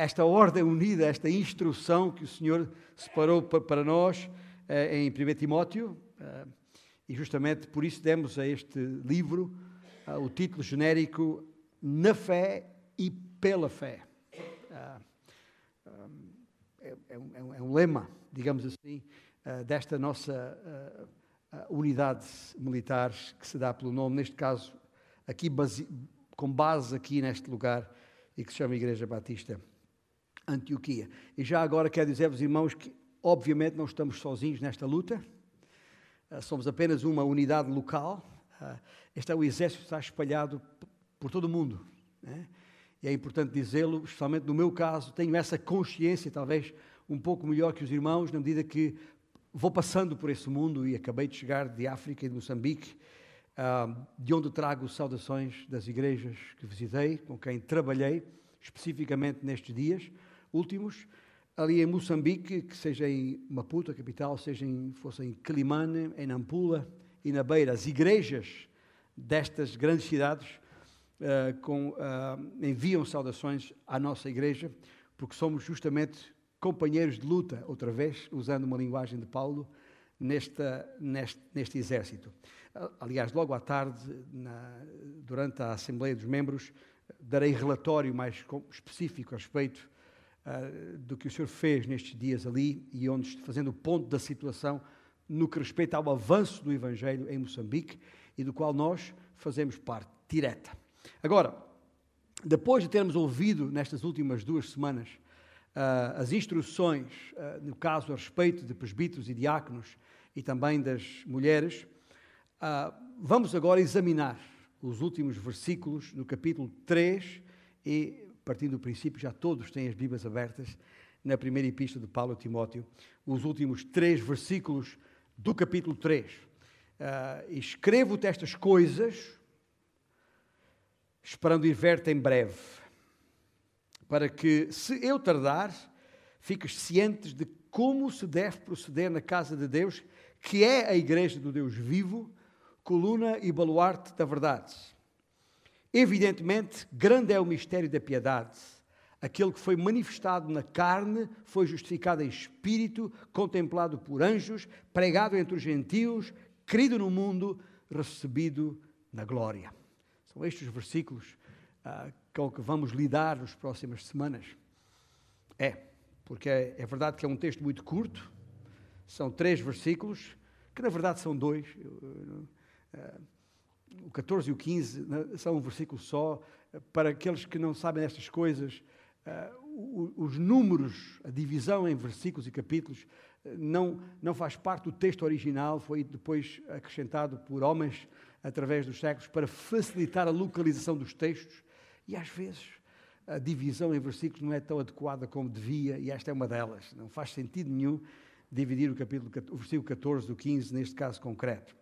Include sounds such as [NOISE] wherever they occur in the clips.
esta ordem unida, esta instrução que o Senhor separou para nós eh, em 1 Timóteo, eh, e justamente por isso demos a este livro eh, o título genérico Na Fé e pela Fé. É, é, um, é um lema, digamos assim, desta nossa unidade militar que se dá pelo nome, neste caso, aqui com base aqui neste lugar, e que se chama Igreja Batista Antioquia. E já agora quero dizer-vos, irmãos, que obviamente não estamos sozinhos nesta luta, uh, somos apenas uma unidade local. Uh, este é o exército que está espalhado por todo o mundo. Né? E é importante dizê-lo, especialmente no meu caso, tenho essa consciência, talvez um pouco melhor que os irmãos, na medida que vou passando por esse mundo e acabei de chegar de África e de Moçambique, uh, de onde trago saudações das igrejas que visitei, com quem trabalhei, especificamente nestes dias últimos, ali em Moçambique, que seja em Maputo, a capital, seja em, fosse em Quelimane, em Nampula e na Beira, as igrejas destas grandes cidades uh, com, uh, enviam saudações à nossa igreja, porque somos justamente companheiros de luta, outra vez, usando uma linguagem de Paulo, nesta, neste, neste exército. Aliás, logo à tarde, na, durante a Assembleia dos Membros, darei relatório mais específico a respeito uh, do que o Senhor fez nestes dias ali e onde, fazendo o ponto da situação no que respeita ao avanço do Evangelho em Moçambique e do qual nós fazemos parte direta. Agora, depois de termos ouvido nestas últimas duas semanas uh, as instruções, uh, no caso a respeito de presbíteros e diáconos e também das mulheres, vamos agora examinar os últimos versículos no capítulo 3 e, partindo do princípio, já todos têm as Bíblias abertas na primeira epístola de Paulo a Timóteo, os últimos três versículos do capítulo 3. Uh, ah, Escrevo-te estas coisas, esperando ir ver-te em breve, para que, se eu tardar, fiques cientes de como se deve proceder na casa de Deus, que é a igreja do Deus vivo, coluna e baluarte da verdade. Evidentemente, grande é o mistério da piedade. Aquele que foi manifestado na carne, foi justificado em espírito, contemplado por anjos, pregado entre os gentios, querido no mundo, recebido na glória. São estes os versículos uh, com que vamos lidar nas próximas semanas. É, porque é, é verdade que é um texto muito curto, são três versículos, que na verdade são dois. Eu, eu, Uh, o 14 e o 15 né, são um versículo só. Para aqueles que não sabem estas coisas, uh, os números, a divisão em versículos e capítulos, uh, não, não faz parte do texto original, foi depois acrescentado por homens através dos séculos para facilitar a localização dos textos. E às vezes a divisão em versículos não é tão adequada como devia, e esta é uma delas. Não faz sentido nenhum dividir o, capítulo, o versículo 14 do 15, neste caso concreto.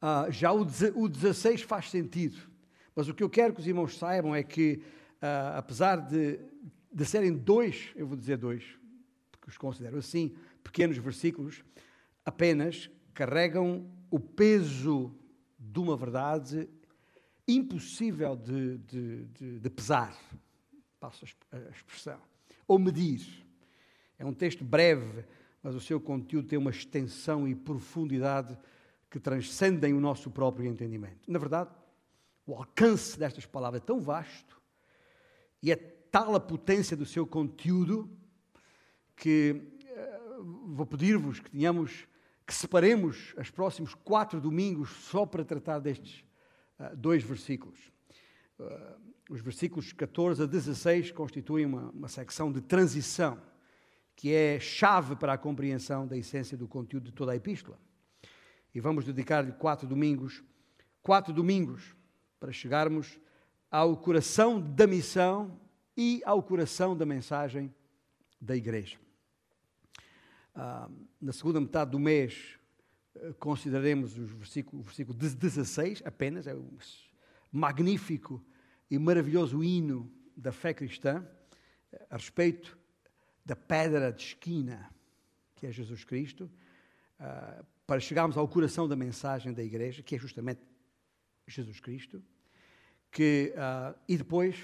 Uh, já o, o 16 faz sentido, mas o que eu quero que os irmãos saibam é que, uh, apesar de, de serem dois, eu vou dizer dois, porque os considero assim, pequenos versículos, apenas carregam o peso de uma verdade impossível de, de, de, de pesar, passo a expressão, ou medir. É um texto breve, mas o seu conteúdo tem uma extensão e profundidade que transcendem o nosso próprio entendimento. Na verdade, o alcance destas palavras é tão vasto e é tal a potência do seu conteúdo que uh, vou pedir-vos que tenhamos que separemos os próximos quatro domingos só para tratar destes uh, dois versículos. Uh, os versículos 14 a 16 constituem uma, uma secção de transição que é chave para a compreensão da essência do conteúdo de toda a epístola e vamos dedicar-lhe quatro domingos, quatro domingos, para chegarmos ao coração da missão e ao coração da mensagem da igreja. Ah, na segunda metade do mês, eh, consideraremos o versículo, o versículo 16 apenas, é um magnífico e maravilhoso hino da fé cristã, eh, a respeito da pedra de esquina, que é Jesus Cristo. Uh, para chegarmos ao coração da mensagem da igreja, que é justamente Jesus Cristo, que, uh, e depois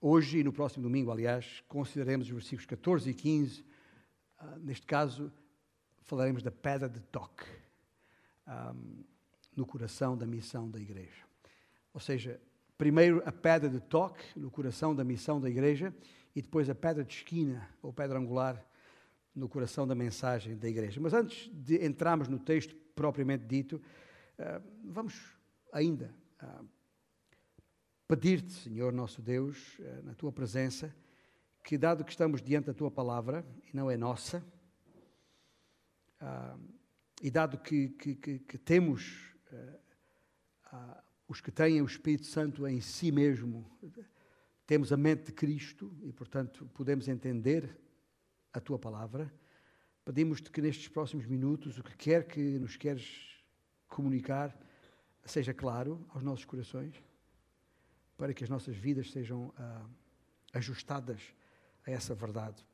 hoje e no próximo domingo, aliás, consideraremos os versículos 14 e 15. neste caso, falaremos da pedra de toque um, no coração da missão da igreja. Ou seja, primeiro a pedra de toque no coração da missão da igreja e depois a pedra de esquina ou pedra angular no coração da mensagem da igreja. Mas antes de entrarmos no texto propriamente dito, uh, vamos ainda uh, pedir-te, Senhor nosso Deus, uh, na tua presença, que dado que estamos diante da tua palavra e não é nossa, e dado que, que, que, que temos os que têm o Espírito Santo em si mesmo, temos a mente de Cristo e, portanto, podemos entender a tua palavra. Pedimos-te que nestes próximos minutos, o que quer que nos queres comunicar, seja claro aos nossos corações, para que as nossas vidas sejam ah, ajustadas a essa verdade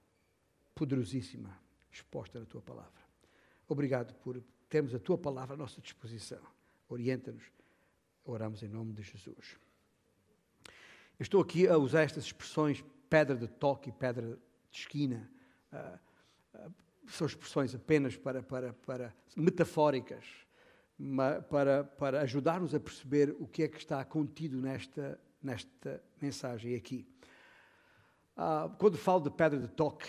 poderosíssima exposta na tua palavra. Obrigado por termos a tua palavra à nossa disposição. Orienta-nos. Oramos em nome de Jesus. Eu estou aqui a usar estas expressões pedra de toque e pedra de esquina. Uh, uh, são expressões apenas para, para, para metafóricas, para, para ajudar-nos a perceber o que é que está contido nesta, nesta mensagem aqui. Uh, quando falo de pedra de toque,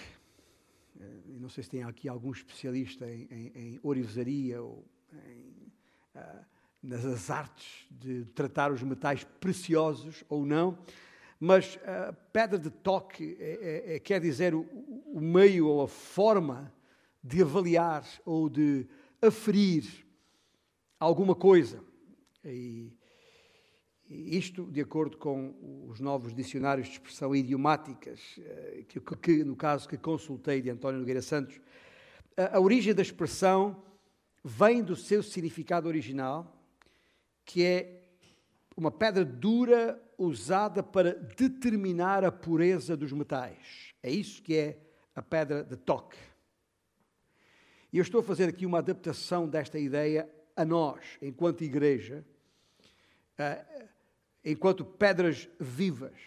eh, não sei se tem aqui algum especialista em, em, em orivesaria ou em, nas artes de tratar os metais preciosos ou não, mas a pedra de toque é, é, é, quer dizer o, o, meio ou a forma de avaliar ou de aferir alguma coisa. E, isto, de acordo com os novos dicionários de expressão idiomáticas, eh, que, que, no caso que consultei de António Nogueira Santos, a, a origem da expressão vem do seu significado original, que é uma pedra dura usada para determinar a pureza dos metais. É isso que é a pedra de toque. E eu estou a fazer aqui uma adaptação desta ideia a nós, enquanto igreja, eh, enquanto pedras vivas,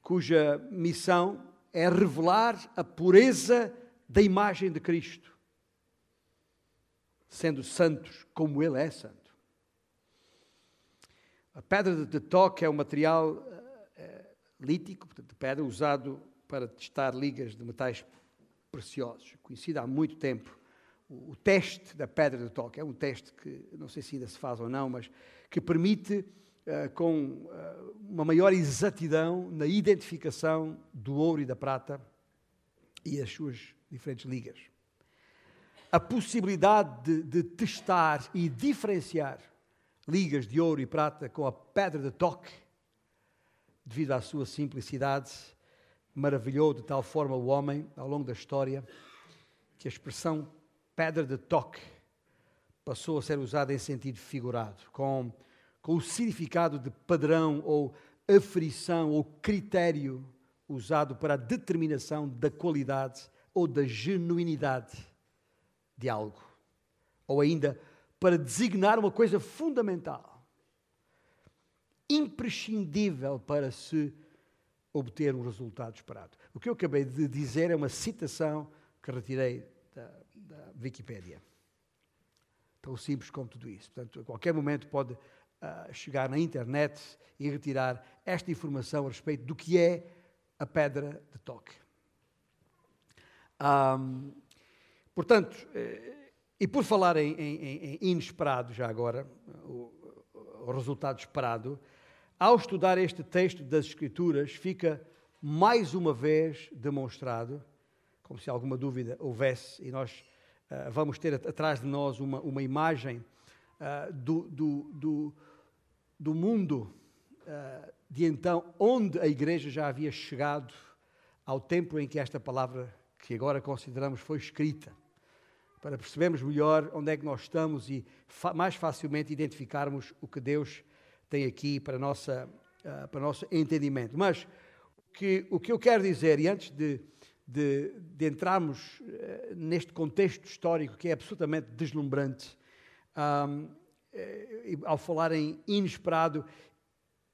cuja missão é revelar a pureza da imagem de Cristo, sendo santos como Ele é santo. A pedra de toque é um material uh, lítico, portanto, pedra, usado para testar ligas de metais preciosos, conhecido há muito tempo. O, o, teste da pedra de toque é um teste que não sei se ainda se faz ou não, mas que permite, uh, com uma maior exatidão na identificação do ouro e da prata e as suas diferentes ligas. A possibilidade de, de testar e diferenciar ligas de ouro e prata com a pedra de toque, devido à sua simplicidade, maravilhou de tal forma o homem ao longo da história que a expressão pedra de toque passou a ser usada em sentido figurado, com, com o significado de padrão ou aferição ou critério usado para a determinação da qualidade ou da genuinidade de algo, ou ainda para designar uma coisa fundamental, imprescindível para se obter um resultado esperado. O que eu acabei de dizer é uma citação que retirei da, da Wikipédia. Tão simples como tudo isso. Portanto, a qualquer momento pode uh, chegar na internet e retirar esta informação a respeito do que é a pedra de toque. Um, portanto, eh, e por falar em, em, em inesperado, já agora, o, o, resultado esperado, ao estudar este texto das Escrituras, fica mais uma vez demonstrado, como se alguma dúvida houvesse, e nós uh, vamos ter atrás de nós uma, uma imagem uh, do, do, do, do, mundo uh, de então, onde a igreja já havia chegado ao tempo em que esta palavra, que agora consideramos, foi escrita para percebermos melhor onde é que nós estamos e fa mais facilmente identificarmos o que Deus tem aqui para, nossa, uh, para o nosso entendimento. Mas que, o que eu quero dizer, e antes de, de, de entrarmos uh, neste contexto histórico que é absolutamente deslumbrante, um, ao falar em inesperado,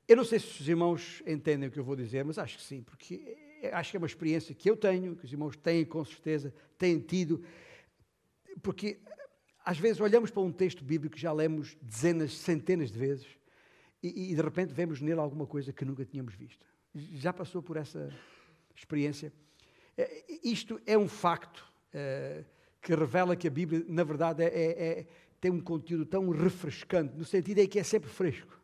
Eu não sei se os irmãos entendem o que eu vou dizer, mas acho que sim, porque acho que é uma experiência que eu tenho, que os irmãos têm com certeza, têm tido, porque às vezes olhamos para um texto bíblico que já lemos dezenas, centenas de vezes e, e de repente vemos nele alguma coisa que nunca tínhamos visto. Já passou por essa experiência? É, isto é um facto é, que revela que a Bíblia, na verdade, é, é, tem um conteúdo tão refrescante, no sentido é que é sempre fresco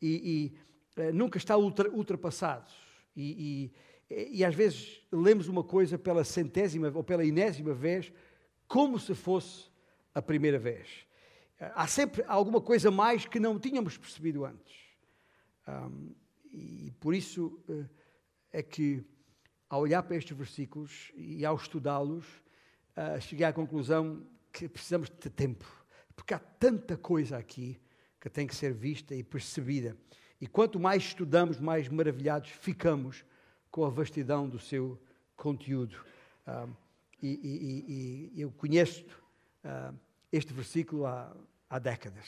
e, e é, nunca está ultra, ultrapassado. E, e, e, às vezes lemos uma coisa pela centésima ou pela enésima vez, como se fosse a primeira vez. Há sempre alguma coisa mais que não tínhamos percebido antes. Um, e por isso uh, é que, ao olhar para estes versículos e ao estudá-los, uh, cheguei à conclusão que precisamos de tempo, porque há tanta coisa aqui que tem que ser vista e percebida. E quanto mais estudamos, mais maravilhados ficamos com a vastidão do seu conteúdo. Um, e, e, e, eu conheço uh, este versículo há, há décadas.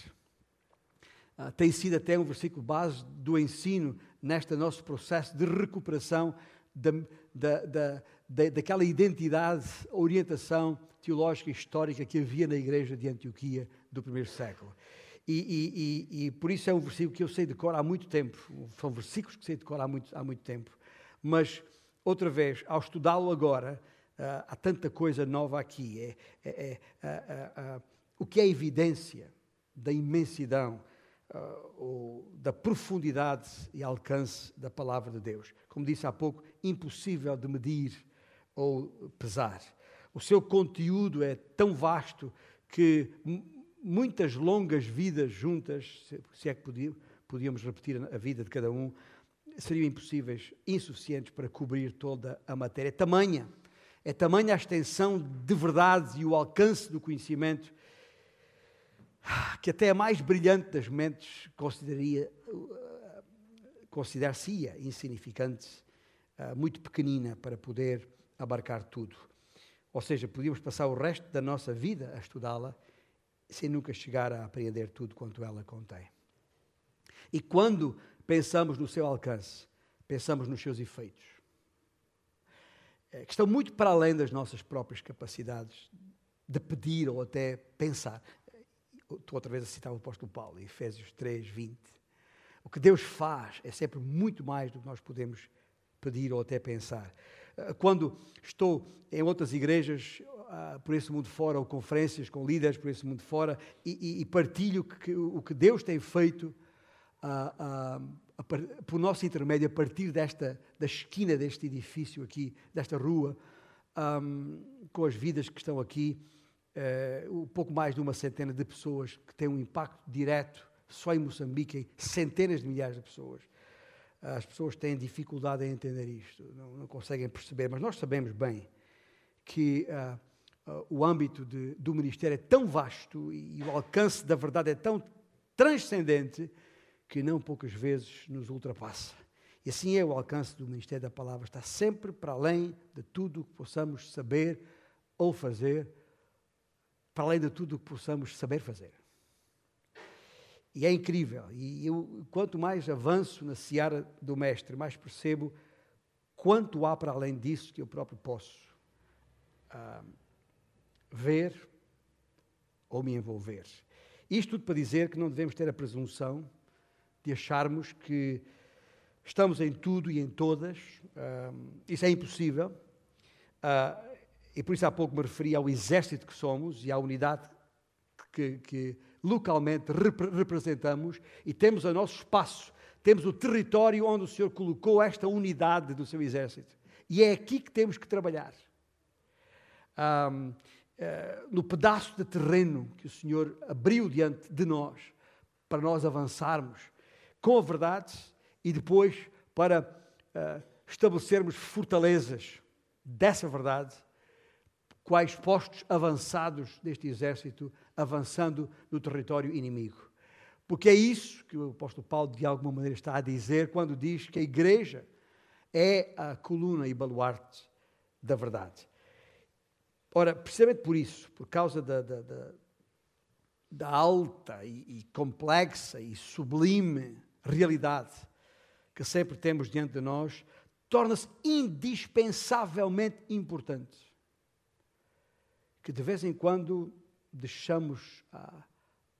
Uh, tem sido até um versículo base do ensino neste nosso processo de recuperação da, da, da, da, daquela identidade, orientação teológica e histórica que havia na igreja de Antioquia do primeiro século. E, e, e, e, por isso é um versículo que eu sei de cor há muito tempo. São versículos que sei de cor há muito, há muito tempo. Mas, outra vez, ao estudá-lo agora, há tanta coisa nova aqui. É, é, é uh, uh, o que é evidência da imensidão, ou da profundidade e alcance da palavra de Deus. Como disse há pouco, impossível de medir ou pesar. O seu conteúdo é tão vasto que muitas longas vidas juntas, se é que podíamos repetir a vida de cada um, seriam impossíveis, insuficientes para cobrir toda a matéria. Tamanha é tamanha a extensão de verdade e o alcance do conhecimento que até a mais brilhante das mentes consideraria, considar-se-ia insignificante, ah, muito pequenina para poder abarcar tudo. Ou seja, podíamos passar o resto da nossa vida a estudá-la sem nunca chegar a apreender tudo quanto ela contém. E quando pensamos no seu alcance, pensamos nos seus efeitos. Eh, que estão muito para além das nossas próprias capacidades de pedir ou até pensar. Estou outra vez a citar o apóstolo Paulo, Efésios 3, 20. O que Deus faz é sempre muito mais do que nós podemos pedir ou até pensar. Eh, quando estou em outras igrejas uh, por esse mundo fora, ou conferências com líderes por esse mundo fora, e, e, e partilho que, o que Deus tem feito uh, uh, por nosso intermédio, a partir desta, da esquina deste edifício aqui, desta rua, um, com as vidas que estão aqui, um pouco mais de uma centena de pessoas que têm um impacto direto só em Moçambique, centenas de milhares de pessoas. As pessoas têm dificuldade em entender isto, não, não conseguem perceber, mas nós sabemos bem que uh, uh, o âmbito de, do ministério é tão vasto e, e o alcance da verdade é tão transcendente que não poucas vezes nos ultrapassa. E assim é o alcance do ministério da palavra, está sempre para além de tudo o que possamos saber ou fazer, para além de tudo o que possamos saber fazer. E é incrível, e eu, quanto mais avanço na seara do Mestre, mais percebo quanto há para além disso que eu próprio posso ah, ver ou me envolver. Isto tudo para dizer que não devemos ter a presunção de acharmos que estamos em tudo e em todas. Uh, isso é impossível. Uh, e por isso há pouco me referi ao exército que somos e à unidade que, que localmente rep representamos e temos o nosso espaço, temos o território onde o Senhor colocou esta unidade do seu exército. E é aqui que temos que trabalhar. Um, uh, ah, no pedaço de terreno que o Senhor abriu diante de nós, para nós avançarmos com a verdade e depois para uh, estabelecermos fortalezas dessa verdade, quais postos avançados deste exército avançando no território inimigo. Porque é isso que o apóstolo Paulo, de alguma maneira, está a dizer quando diz que a igreja é a coluna e baluarte da verdade. Ora, precisamente por isso, por causa da, da, da, da alta e, e complexa e sublime realidade que sempre temos diante de nós, torna-se indispensavelmente importante. Que de vez em quando deixamos ah,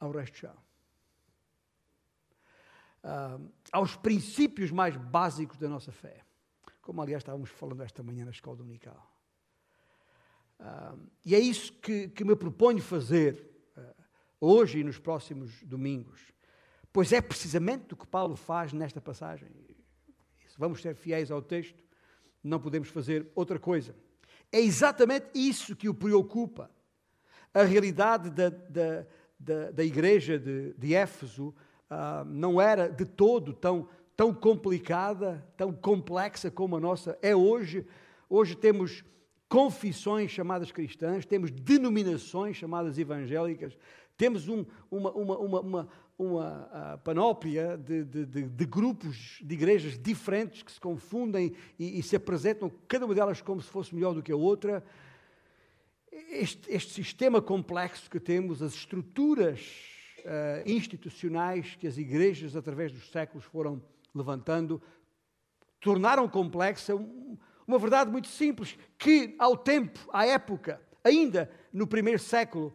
ao resto chão. Ah, aos princípios mais básicos da nossa fé. Como, aliás, estávamos falando esta manhã na escola dominical. Ah, e é isso que, que me proponho fazer ah, hoje e nos próximos domingos. Pois é precisamente o que Paulo faz nesta passagem. Se vamos ser fiéis ao texto, não podemos fazer outra coisa. É exatamente isso que o preocupa. A realidade da, da, da, da igreja de, de Éfeso uh, não era de todo tão, tão complicada, tão complexa como a nossa é hoje. Hoje temos confissões chamadas cristãs, temos denominações chamadas evangélicas, temos um, uma, uma, uma, uma, panóplia de, de, de, de, grupos de igrejas diferentes que se confundem e, e, se apresentam, cada uma delas como se fosse melhor do que a outra. Este, este sistema complexo que temos, as estruturas uh, institucionais que as igrejas, através dos séculos, foram levantando, tornaram complexa uma verdade muito simples, que ao tempo, à época, ainda no primeiro século,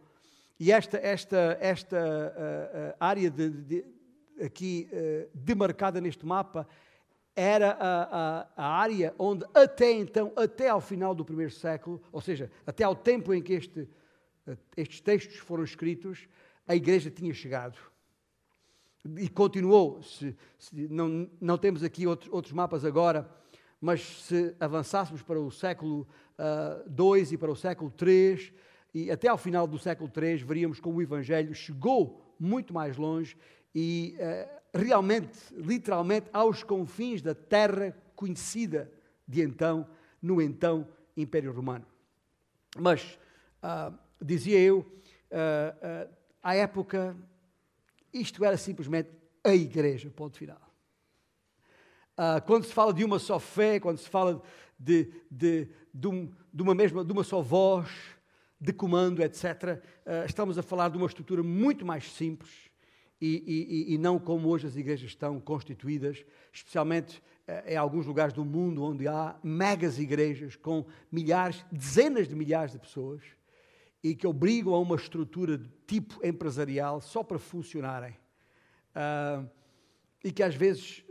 e esta, esta, esta uh, área de, de, aqui uh, demarcada neste mapa era a, a, a, área onde até então, até ao final do primeiro século, ou seja, até ao tempo em que este, estes textos foram escritos, a igreja tinha chegado. E continuou. Se, se, não, não temos aqui outros, outros mapas agora, mas se avançássemos para o século II uh, e para o século III, e até ao final do século III, veríamos como o Evangelho chegou muito mais longe e uh, realmente, literalmente, aos confins da terra conhecida de então, no então Império Romano. Mas, uh, dizia eu, uh, à época, isto era simplesmente a igreja, ponto final. Quando se fala de uma só fé, quando se fala de, de, de, um, de uma mesma, de uma só voz, de comando, etc., ah, estamos a falar de uma estrutura muito mais simples e, e, e não como hoje as igrejas estão constituídas, especialmente uh, em alguns lugares do mundo onde há megas igrejas com milhares, dezenas de milhares de pessoas e que obrigam a uma estrutura de tipo empresarial só para funcionarem. Uh, e que às vezes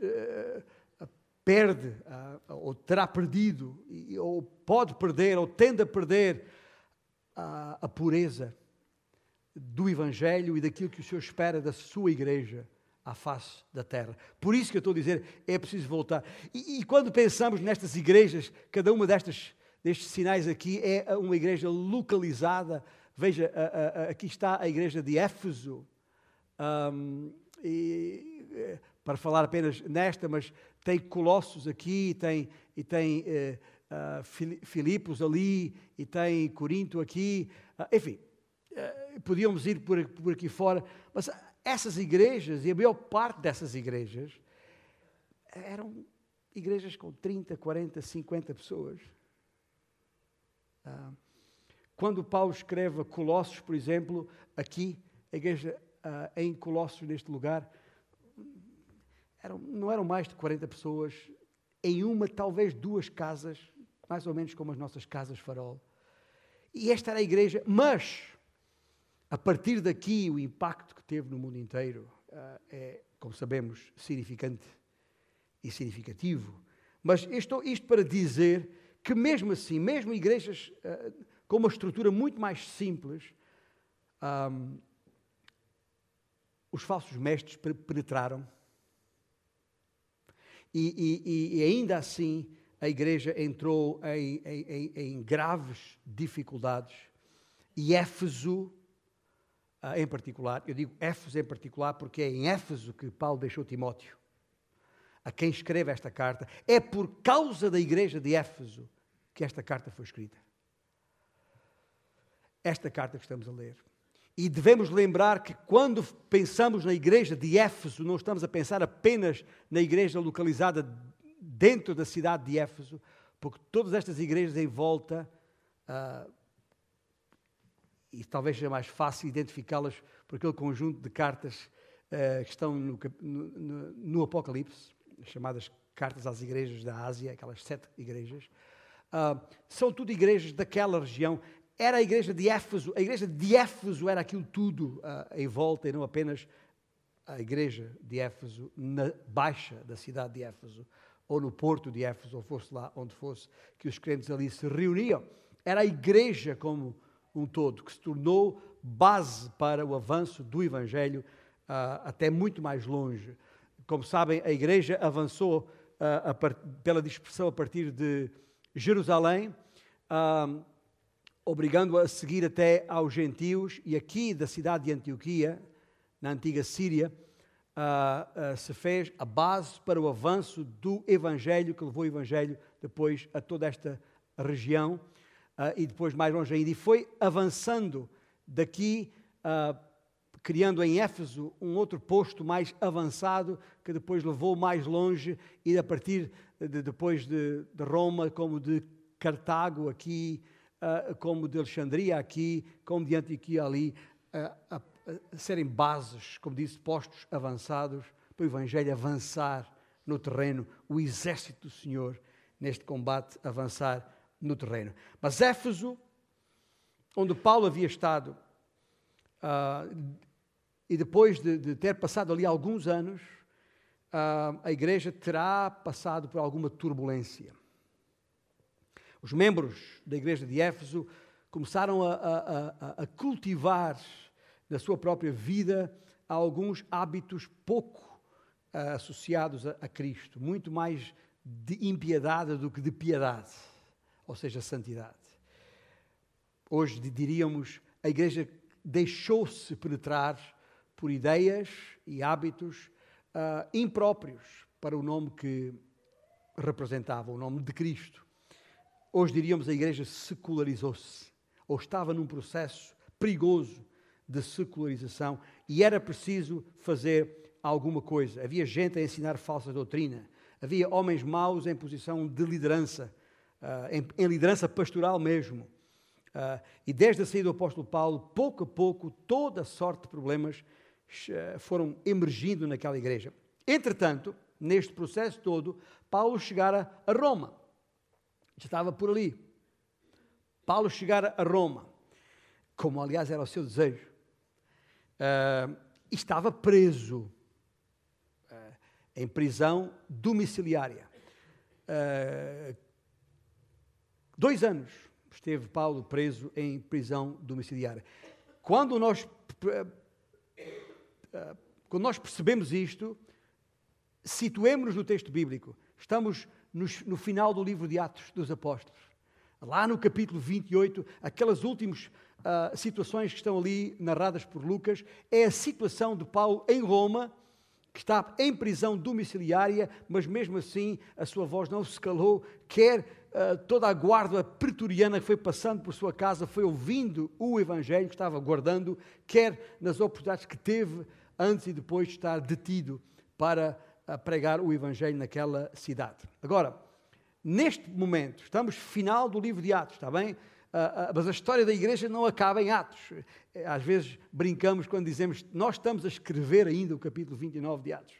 perde, ou terá perdido, ou pode perder, ou tende a perder a, a pureza do Evangelho e daquilo que o Senhor espera da sua igreja à face da terra. Por isso que eu estou a dizer, é preciso voltar. E, e quando pensamos nestas igrejas, cada uma destas, destes sinais aqui é uma igreja localizada. Veja, a, a, aqui está a igreja de Éfeso. Um, e, eh, para falar apenas nesta, mas tem Colossos aqui, tem, e tem eh, uh, Filipos ali, e tem Corinto aqui, uh, enfim, uh, podíamos ir por, por aqui fora, mas essas igrejas, e a maior parte dessas igrejas, eram igrejas com 30, 40, 50 pessoas. Uh, quando Paulo escreve a Colossos, por exemplo, aqui, a igreja uh, em Colossos, neste lugar, eram, não eram mais de 40 pessoas, em uma, talvez duas casas, mais ou menos como as nossas casas farol. E esta era a igreja, mas, a partir daqui, o impacto que teve no mundo inteiro uh, é, como sabemos, significante e significativo. Mas isto, isto para dizer que, mesmo assim, mesmo igrejas uh, com uma estrutura muito mais simples, um, os falsos mestres penetraram e, e, e ainda assim a igreja entrou em, em, em graves dificuldades e Éfeso, ah, em particular, eu digo Éfeso em particular porque é em Éfeso que Paulo deixou Timóteo, a quem escreve esta carta. É por causa da igreja de Éfeso que esta carta foi escrita. Esta carta que estamos a ler. E devemos lembrar que quando pensamos na igreja de Éfeso, não estamos a pensar apenas na igreja localizada dentro da cidade de Éfeso, porque todas estas igrejas em volta, uh, e talvez seja mais fácil identificá-las por aquele conjunto de cartas uh, que estão no, no, no Apocalipse, chamadas cartas às igrejas da Ásia, aquelas sete igrejas. Uh, são tudo igrejas daquela região. Era a igreja de Éfeso, a igreja de Éfeso era aquilo tudo em volta e não apenas a igreja de Éfeso na baixa da cidade de Éfeso, ou no porto de Éfeso, ou fosse lá onde fosse, que os crentes ali se reuniam. Era a igreja como um todo, que se tornou base para o avanço do Evangelho uh, até muito mais longe. Como sabem, a igreja avançou uh, a pela dispersão a partir de Jerusalém, uh, obrigando-a a seguir até aos gentios, e aqui da cidade de Antioquia, na antiga Síria, uh, uh, se fez a base para o avanço do Evangelho, que levou o Evangelho depois a toda esta região uh, e depois mais longe ainda. E foi avançando daqui, criando em Éfeso um outro posto mais avançado, que depois levou mais longe, e a partir de, depois de, de Roma, como de Cartago aqui, como de Alexandria aqui, como de Antioquia ali, a serem bases, como disse, postos avançados para o Evangelho avançar no terreno, o exército do Senhor neste combate avançar no terreno. Mas Éfeso, onde Paulo havia estado, uh, e depois de, de, ter passado ali alguns anos, uh, a igreja terá passado por alguma turbulência. Os membros da igreja de Éfeso começaram a, a, a, a cultivar na sua própria vida alguns hábitos pouco uh, associados a, a, Cristo, muito mais de impiedade do que de piedade, ou seja, santidade. Hoje diríamos a igreja deixou-se penetrar por ideias e hábitos uh, impróprios para o nome que representava, o nome de Cristo. Hoje diríamos a igreja secularizou-se, ou estava num processo perigoso de secularização e era preciso fazer alguma coisa. Havia gente a ensinar falsa doutrina, havia homens maus em posição de liderança, uh, em, liderança pastoral mesmo. Uh, e desde a saída do apóstolo Paulo, pouco a pouco, toda a sorte de problemas uh, foram emergindo naquela igreja. Entretanto, neste processo todo, Paulo chegara a Roma. Já estava por ali. Paulo chegara a Roma, como aliás era o seu desejo uh, estava preso uh, em prisão domiciliária. Uh, dois anos esteve Paulo preso em prisão domiciliária. Quando nós, quando nós percebemos isto, situemos-nos no texto bíblico. Estamos no, final do livro de Atos dos Apóstolos. Lá no capítulo 28, aquelas últimas uh, situações que estão ali narradas por Lucas, é a situação de Paulo em Roma, que está em prisão domiciliária, mas mesmo assim a sua voz não se calou, quer uh, toda a guarda pretoriana que foi passando por sua casa foi ouvindo o Evangelho que estava guardando, quer nas oportunidades que teve antes e depois de estar detido para uh, pregar o Evangelho naquela cidade. Agora, neste momento, estamos final do livro de Atos, está bem? Uh, uh, mas a história da igreja não acaba em Atos. Às vezes brincamos quando dizemos nós estamos a escrever ainda o capítulo 29 de Atos.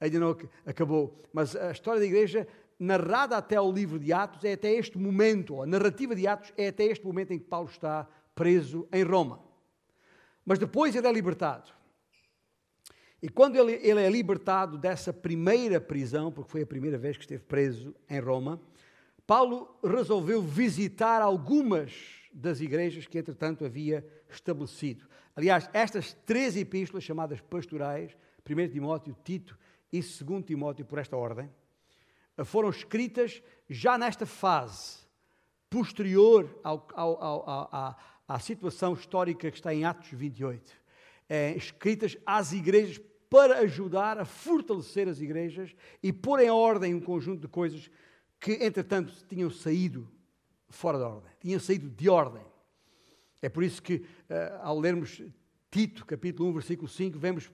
Ainda não acabou. Mas a história da igreja, narrada até ao livro de Atos, é até este momento. A narrativa de Atos é até este momento em que Paulo está preso em Roma. Mas depois ele é libertado. E quando ele, ele é libertado dessa primeira prisão, porque foi a primeira vez que esteve preso em Roma, Paulo resolveu visitar algumas das igrejas que, entretanto, havia estabelecido. Aliás, estas três epístolas, chamadas pastorais, 1 Timóteo, Tito e 2 Timóteo, por esta ordem, foram escritas já nesta fase posterior ao, ao, ao, à, à situação histórica que está em Atos 28. É, escritas às igrejas para ajudar a fortalecer as igrejas e pôr em ordem um conjunto de coisas que, entretanto, tinham saído fora da ordem, tinham saído de ordem. É por isso que, uh, ao lermos Tito, capítulo 1, versículo 5, vemos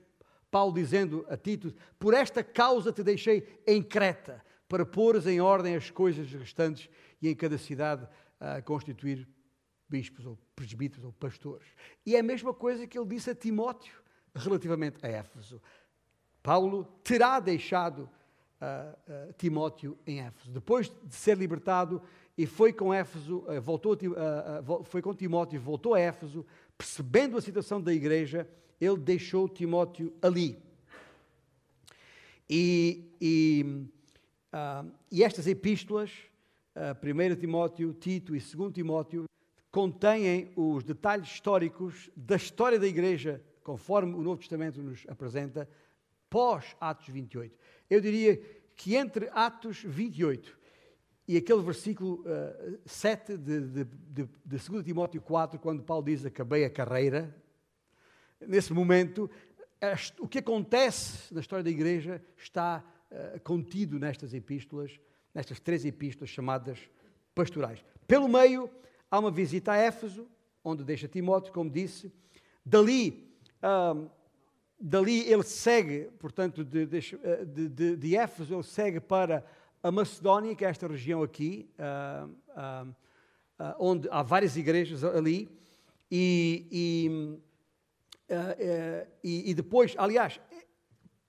Paulo dizendo a Tito: Por esta causa te deixei em Creta, para pôres em ordem as coisas restantes e em cada cidade uh, constituir bispos ou presbíteros ou pastores. E é a mesma coisa que ele disse a Timóteo relativamente a Éfeso. Paulo terá deixado uh, uh, Timóteo em Éfeso. Depois de ser libertado e foi com Éfeso, uh, voltou, foi com Timóteo, voltou a Éfeso, percebendo a situação da igreja, ele deixou Timóteo ali. E, e, e estas epístolas, 1 Timóteo, Tito e 2 Timóteo, contêm os detalhes históricos da história da igreja, conforme o Novo Testamento nos apresenta, pós Atos 28. Eu diria que entre Atos 28 e aquele versículo uh, 7 de, de, de, de 2 Timóteo 4, quando Paulo diz: Acabei a carreira, nesse momento, o que acontece na história da igreja está uh, contido nestas epístolas, nestas três epístolas chamadas pastorais. Pelo meio, há uma visita a Éfeso, onde deixa Timóteo, como disse. Dali. Uh, dali ele segue, portanto, de, de, de, de, Éfeso, ele segue para a Macedónia, que é esta região aqui, uh, uh, onde há várias igrejas ali, e, e, e, e, depois, aliás,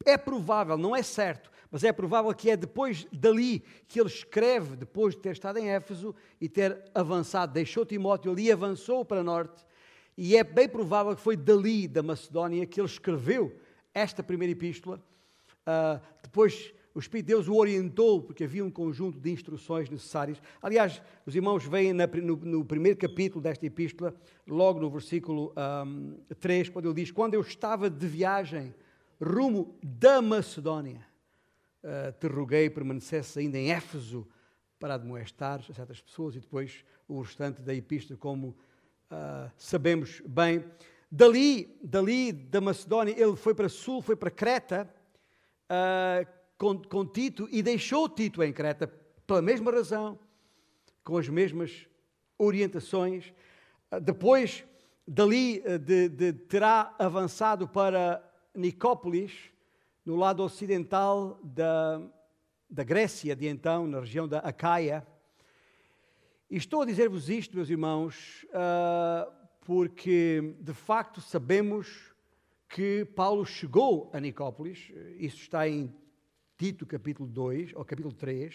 é provável, não é certo, mas é provável que é depois dali que ele escreve, depois de ter estado em Éfeso e ter avançado, deixou Timóteo ali, avançou para norte e é bem provável que foi dali, da Macedónia, que ele escreveu esta primeira epístola. Uh, depois o Espírito de Deus o orientou, porque havia um conjunto de instruções necessárias. Aliás, os irmãos veem na, no, no, primeiro capítulo desta epístola, logo no versículo um, 3, quando ele diz: Quando eu estava de viagem rumo da Macedónia, uh, te roguei permanecesse ainda em Éfeso para admoestar certas pessoas, e depois o restante da epístola, como uh, sabemos bem. Dali, dali da Macedónia, ele foi para sul, foi para Creta uh, com, com Tito e deixou Tito em Creta pela mesma razão, com as mesmas orientações. Uh, depois, dali de, de, terá avançado para Nicópolis, no lado ocidental da, da Grécia de então, na região da Acaia. E estou a dizer-vos isto, meus irmãos, uh, porque de facto sabemos que Paulo chegou a Nicópolis, isso está em Tito capítulo 2, ou capítulo 3.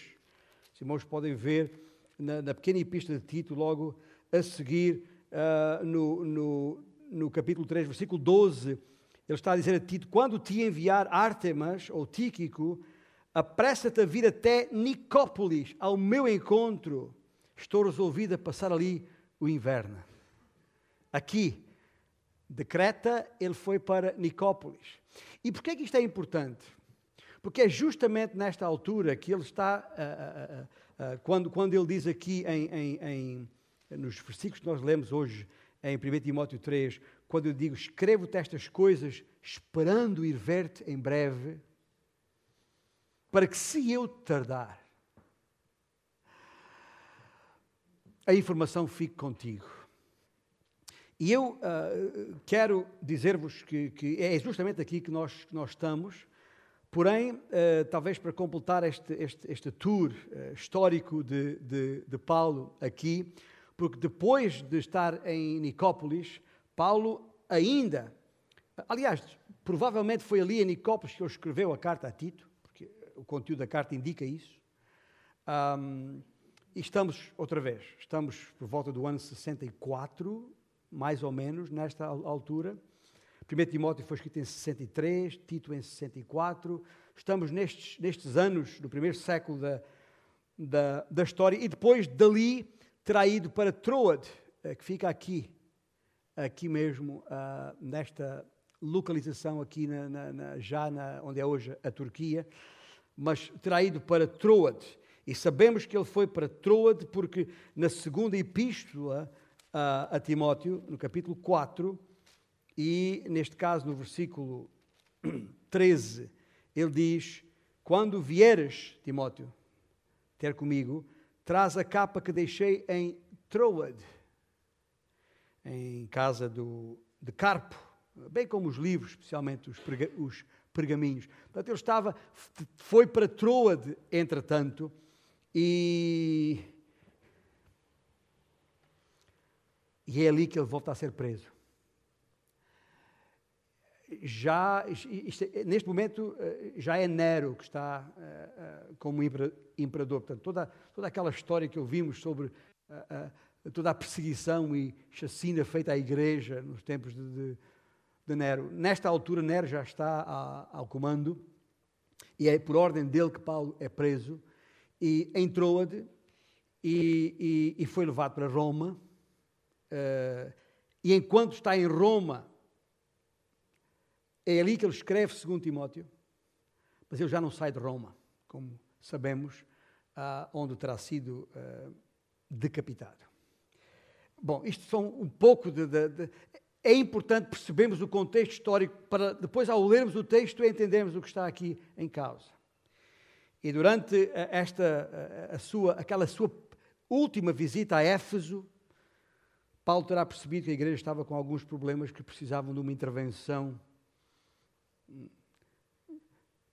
Os irmãos podem ver na, na pequena epístola de Tito, logo a seguir, uh, no, no, no capítulo 3, versículo 12, ele está a dizer a Tito: Quando te enviar Ártemas ou Tíquico, apressa-te a vir até Nicópolis, ao meu encontro estou resolvido a passar ali o inverno. Aqui, de Creta, ele foi para Nicópolis. E porquê que isto é importante? Porque é justamente nesta altura que ele está, uh, uh, uh, quando, quando ele diz aqui em, em, em, nos versículos que nós lemos hoje, em 1 Timóteo 3, quando eu digo, escrevo-te estas coisas, esperando ir ver-te em breve, para que se eu tardar, a informação fique contigo. E eu uh, quero dizer-vos que, que, é justamente aqui que nós, que nós estamos, porém, uh, talvez para completar este, este, este tour uh, histórico de, de, de, Paulo aqui, porque depois de estar em Nicópolis, Paulo ainda, aliás, provavelmente foi ali em Nicópolis que ele escreveu a carta a Tito, porque o conteúdo da carta indica isso. Um, e estamos, outra vez, estamos por volta do ano 64, mais ou menos, nesta altura. 1 Timóteo foi escrito em 63, Tito em 64. Estamos nestes, nestes anos do primeiro século da, da, da história. E depois dali terá ido para Troad, eh, que fica aqui, aqui mesmo, uh, nesta localização aqui na, na, na, já onde é hoje a Turquia. Mas terá ido para Troad. E sabemos que ele foi para Troade porque na segunda epístola a, a Timóteo, no capítulo 4, e neste caso no versículo [CLEARS THROAT] 13, ele diz: Quando vieres, Timóteo, ter comigo, traz a capa que deixei em Troade, em casa do, de Carpo, bem como os livros, especialmente os, os pergaminhos. Portanto, ele estava, foi para Troade, entretanto, e, e é ali que ele volta a ser preso. já, isto, neste momento, eh, já é Nero que está uh, uh, como imperador. Portanto, toda, toda aquela história que ouvimos sobre toda a perseguição e chacina feita à igreja nos tempos de, de, de Nero. Nesta altura, Nero já está a, ao comando e é por ordem dele que Paulo é preso e em Troade e, e, e foi levado para Roma. e enquanto está em Roma, é ali que ele escreve, segundo Timóteo, mas ele já não sai de Roma, como sabemos, uh, onde terá sido uh, decapitado. Bom, isto são um pouco de, de, de, É importante percebermos o contexto histórico para depois, ao lermos o texto, entendermos o que está aqui em causa. E durante esta, a sua, aquela sua última visita a Éfeso, Paulo terá percebido que a igreja estava com alguns problemas que precisavam de uma intervenção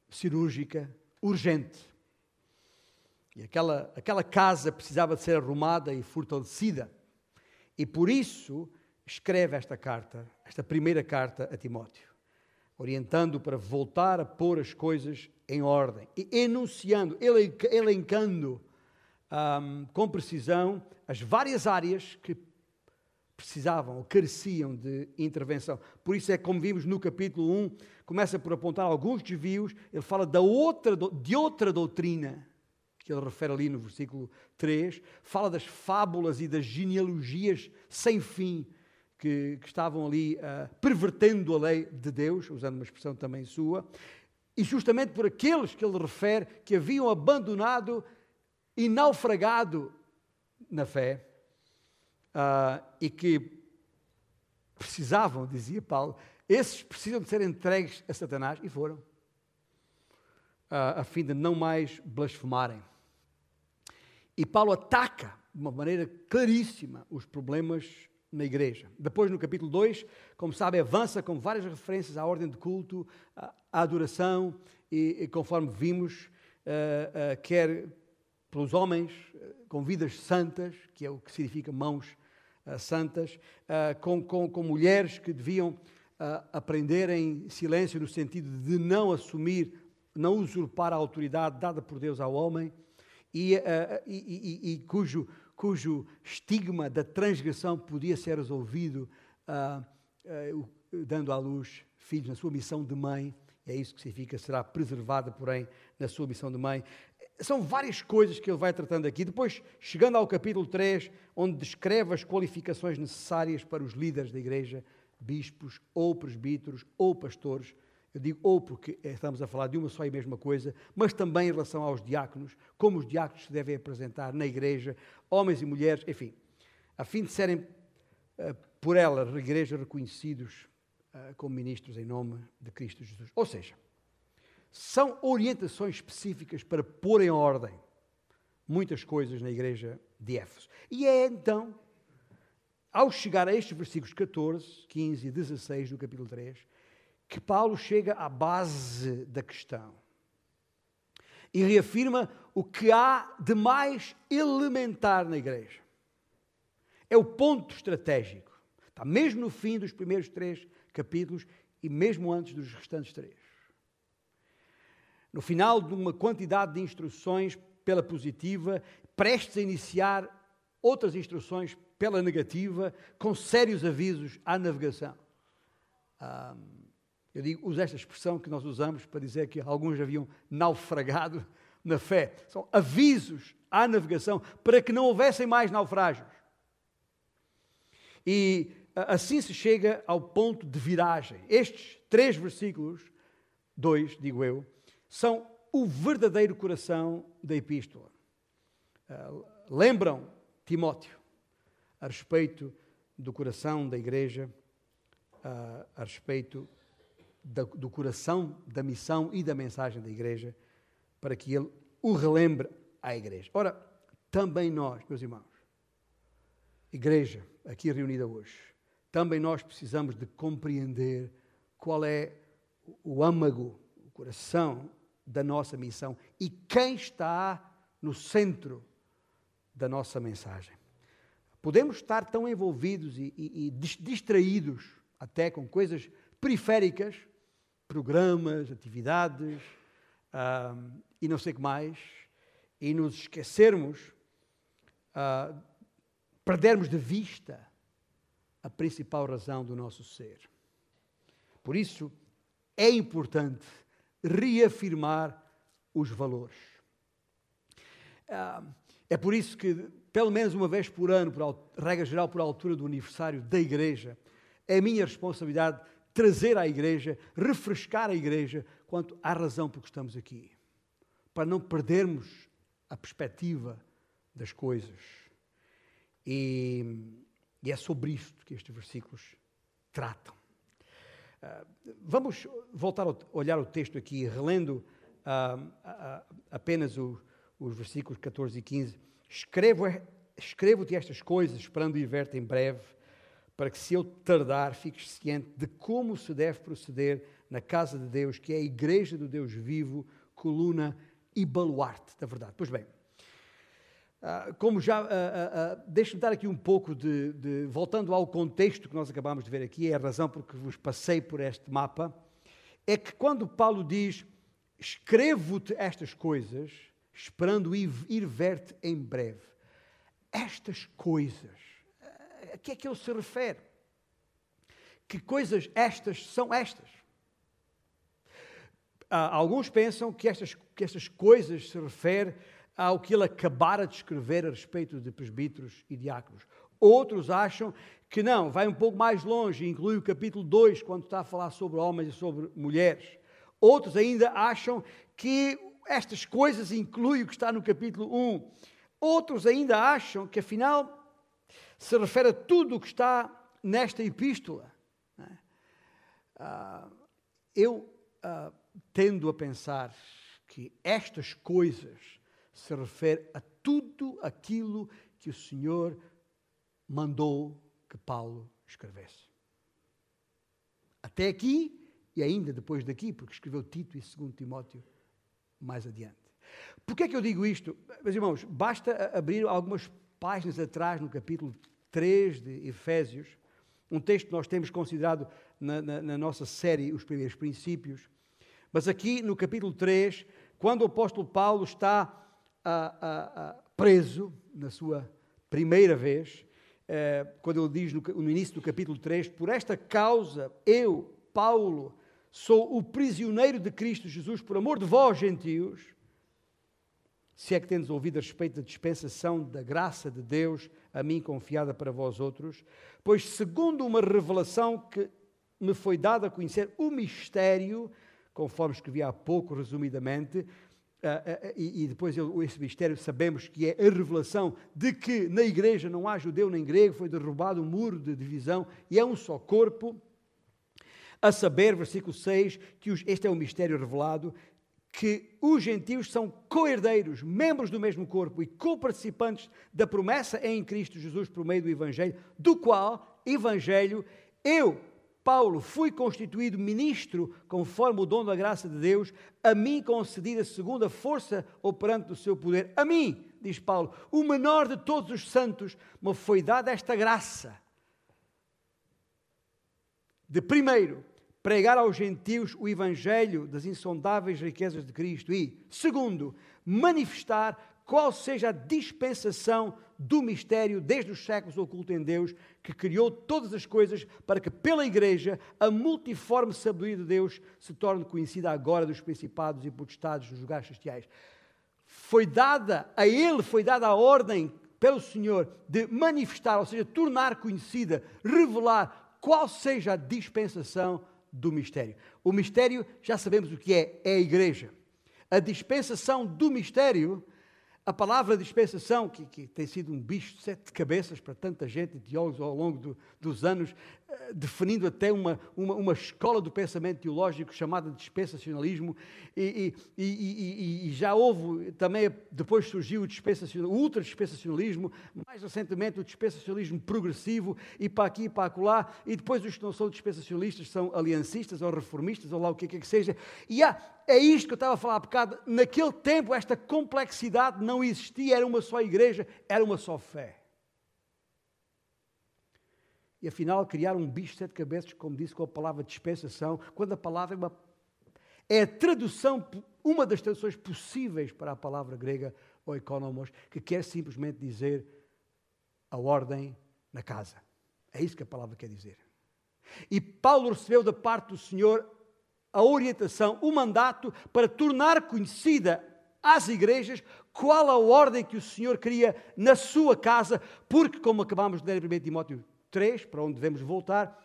cirúrgica urgente. E aquela, aquela casa precisava de ser arrumada e fortalecida. E por isso escreve esta carta, esta primeira carta a Timóteo, orientando para voltar a pôr as coisas em ordem e enunciando, elencando um, com precisão as várias áreas que precisavam ou careciam de intervenção. Por isso é como vimos no capítulo 1, começa por apontar alguns desvios, ele fala da outra, de outra doutrina, que ele refere ali no versículo 3, fala das fábulas e das genealogias sem fim que, que estavam ali uh, pervertendo a lei de Deus, usando uma expressão também sua, e justamente por aqueles que ele refere que haviam abandonado e naufragado na fé, uh, e que precisavam, dizia Paulo, esses precisam de ser entregues a Satanás, e foram, uh, a fim de não mais blasfemarem. E Paulo ataca de uma maneira claríssima os problemas na igreja. Depois, no capítulo 2, como sabe, avança com várias referências à ordem de culto, à adoração, e, e conforme vimos, uh, uh, quer pelos homens com vidas santas, que é o que significa mãos santas, com, com, com, mulheres que deviam aprender em silêncio, no sentido de não assumir, não usurpar a autoridade dada por Deus ao homem, e, e, e, cujo, cujo estigma da transgressão podia ser resolvido dando à luz filhos na sua missão de mãe. É isso que significa, será preservada, porém, na sua missão de mãe. São várias coisas que ele vai tratando aqui. Depois, chegando ao capítulo 3, onde descreve as qualificações necessárias para os líderes da igreja, bispos, ou presbíteros, ou pastores. Eu digo ou porque estamos a falar de uma só e mesma coisa, mas também em relação aos diáconos, como os diáconos se devem apresentar na igreja, homens e mulheres, enfim, a fim de serem uh, por ela, igreja, reconhecidos uh, como ministros em nome de Cristo Jesus. Ou seja, são orientações específicas para pôr em ordem muitas coisas na igreja de Éfeso. E é então, ao chegar a estes versículos 14, 15 e 16 do capítulo 3, que Paulo chega à base da questão e reafirma o que há de mais elementar na igreja. É o ponto estratégico. Está mesmo no fim dos primeiros três capítulos e mesmo antes dos restantes três no final de uma quantidade de instruções pela positiva, prestes a iniciar outras instruções pela negativa, com sérios avisos à navegação. eu digo, uso esta expressão que nós usamos para dizer que alguns haviam naufragado na fé. São avisos à navegação para que não houvessem mais naufrágios. E assim se chega ao ponto de viragem. Estes três versículos, dois, digo eu, são o verdadeiro coração da epístola. Uh, lembram Timóteo a respeito do coração da igreja, uh, a respeito do coração da missão e da mensagem da igreja, para que ele o relembre à igreja. Ora, também nós, meus irmãos, igreja aqui reunida hoje, também nós precisamos de compreender qual é o âmago, o coração da nossa missão e quem está no centro da nossa mensagem. Podemos estar tão envolvidos e, e, e distraídos até com coisas periféricas, programas, atividades uh, e não sei o que mais, e nos esquecermos, uh, perdermos de vista a principal razão do nosso ser. Por isso, é importante reafirmar os valores. Uh, é por isso que, pelo menos uma vez por ano, por regra geral, por altura do aniversário da igreja, é minha responsabilidade trazer à igreja, refrescar a igreja quanto à razão por que estamos aqui. Para não perdermos a perspectiva das coisas. E, e é sobre isto que estes versículos tratam. Uh, vamos voltar a olhar o texto aqui, relendo uh, apenas o, os versículos 14 e 15. Escrevo-te escrevo estas coisas, esperando ver-te em breve, para que, se eu tardar, fiques ciente de como se deve proceder na casa de Deus, que é a igreja do Deus vivo, coluna e baluarte da verdade. Pois bem, ah, como já, uh, uh, deixe-me dar aqui um pouco de, de, voltando ao contexto que nós acabamos de ver aqui, é a razão por que vos passei por este mapa, é que quando Paulo diz, escrevo-te estas coisas, esperando ir, ver-te em breve. Estas coisas, a que é que ele se refere? Que coisas estas são estas? Ah, alguns pensam que estas, que estas coisas se refere ao que ele acabara de escrever a respeito de presbíteros e diáconos. Outros acham que não, vai um pouco mais longe, inclui o capítulo 2, quando está a falar sobre homens e sobre mulheres. Outros ainda acham que estas coisas incluem o que está no capítulo 1. Outros ainda acham que, afinal, se refere a tudo o que está nesta epístola. Uh, eu uh, tendo a pensar que estas coisas se refere a tudo aquilo que o Senhor mandou que Paulo escrevesse. Até aqui e ainda depois daqui, porque escreveu Tito e 2 Timóteo mais adiante. Por que é que eu digo isto? Meus irmãos, basta abrir algumas páginas atrás, no capítulo 3 de Efésios, um texto que nós temos considerado na, na, na nossa série Os Primeiros Princípios, mas aqui no capítulo 3, quando o apóstolo Paulo está preso na sua primeira vez, eh, quando ele diz no, no início do capítulo 3, por esta causa eu, Paulo, sou o prisioneiro de Cristo Jesus por amor de vós, gentios, se é que tendes ouvido a respeito da dispensação da graça de Deus a mim confiada para vós outros, pois segundo uma revelação que me foi dada a conhecer o mistério, conforme escrevi há pouco resumidamente, Uh, uh, e, e, depois esse mistério sabemos que é a revelação de que na igreja não há judeu nem grego, foi derrubado o um muro de divisão e é um só corpo. A saber, versículo 6, que os, este é o mistério revelado, que os gentios são co-herdeiros, membros do mesmo corpo e co-participantes da promessa em Cristo Jesus por meio do Evangelho, do qual, Evangelho, eu, Paulo, fui constituído ministro conforme o dom da graça de Deus, a mim concedida segundo a força operante do seu poder. A mim, diz Paulo, o menor de todos os santos, me foi dada esta graça de primeiro pregar aos gentios o evangelho das insondáveis riquezas de Cristo e, segundo, manifestar qual seja a dispensação do mistério desde os séculos oculto em Deus, que criou todas as coisas para que pela igreja a multiforme sabedoria de Deus se torne conhecida agora dos principados e potestades dos lugares celestiais. Foi dada a ele foi dada a ordem pelo Senhor de manifestar, ou seja, tornar conhecida, revelar qual seja a dispensação do mistério. O mistério, já sabemos o que é, é a igreja. A dispensação do mistério a palavra dispensação, que, que, tem sido um bicho de sete cabeças para tanta gente, teólogos ao longo do, dos anos, definindo até uma, uma, uma, escola do pensamento teológico chamada dispensacionalismo, e, e, e, e, já houve também, depois surgiu o, dispensacional, o ultra-dispensacionalismo, mais recentemente o dispensacionalismo progressivo, e para aqui e para acolá, e depois os que não são dispensacionalistas são aliancistas ou reformistas, ou lá o que quer que seja, e há é isto que eu estava a falar há bocado. Naquele tempo, esta complexidade não existia, era uma só igreja, era uma só fé. E afinal criar um bicho de sete cabeças, como disse, com a palavra dispensação, quando a palavra é, uma, é a tradução, uma das traduções possíveis para a palavra grega oikonomos, que quer simplesmente dizer a ordem na casa. É isso que a palavra quer dizer. E Paulo recebeu da parte do Senhor a orientação, o mandato para tornar conhecida às igrejas qual a ordem que o Senhor queria na sua casa, porque, como acabamos de ler em 1 Timóteo 3, para onde devemos voltar,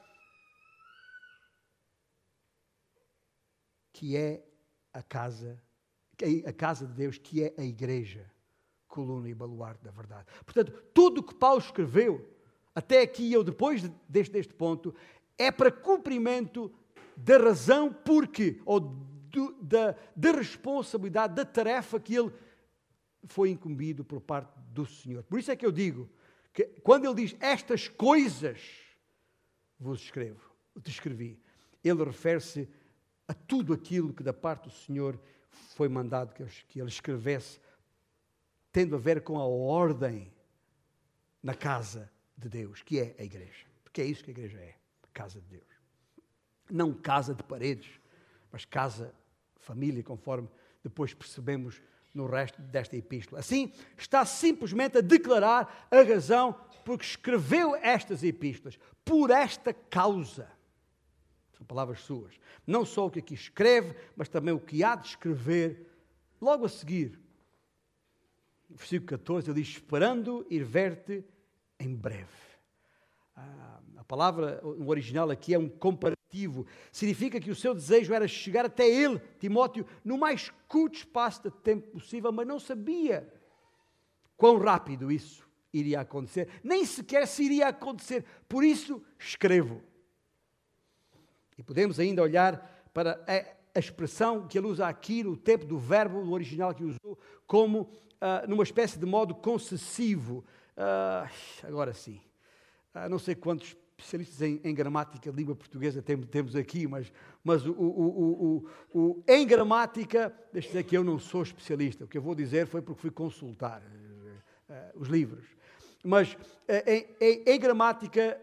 que é a casa, a casa de Deus, que é a igreja, coluna e baluarte da verdade. Portanto, tudo o que Paulo escreveu, até aqui ou depois deste, deste ponto, é para cumprimento da razão porque, ou do, da, da responsabilidade, da tarefa que ele foi incumbido por parte do Senhor. Por isso é que eu digo que quando ele diz estas coisas vos escrevo, te escrevi, ele refere-se a tudo aquilo que da parte do Senhor foi mandado que ele escrevesse, tendo a ver com a ordem na casa de Deus, que é a igreja. Porque é isso que a igreja é, casa de Deus. Não casa de paredes, mas casa, família, conforme depois percebemos no resto desta epístola. Assim, está simplesmente a declarar a razão porque escreveu estas epístolas, por esta causa. São palavras suas. Não só o que aqui escreve, mas também o que há de escrever logo a seguir. No versículo 14, ele diz: Esperando ir ver-te em breve. Ah, a palavra no original aqui é um comparativo. Significa que o seu desejo era chegar até ele, Timóteo, no mais curto espaço de tempo possível, mas não sabia quão rápido isso iria acontecer, nem sequer se iria acontecer. Por isso, escrevo. E podemos ainda olhar para a expressão que ele usa aqui no tempo do verbo, no original que usou, como uh, numa espécie de modo concessivo. Uh, agora sim. Uh, não sei quantos especialistas em, em, gramática língua portuguesa temos, temos aqui, mas, mas o, o, o, o, em gramática, deixa dizer que eu não sou especialista. O que eu vou dizer foi porque fui consultar uh, os livros. Mas uh, em, em, em, gramática,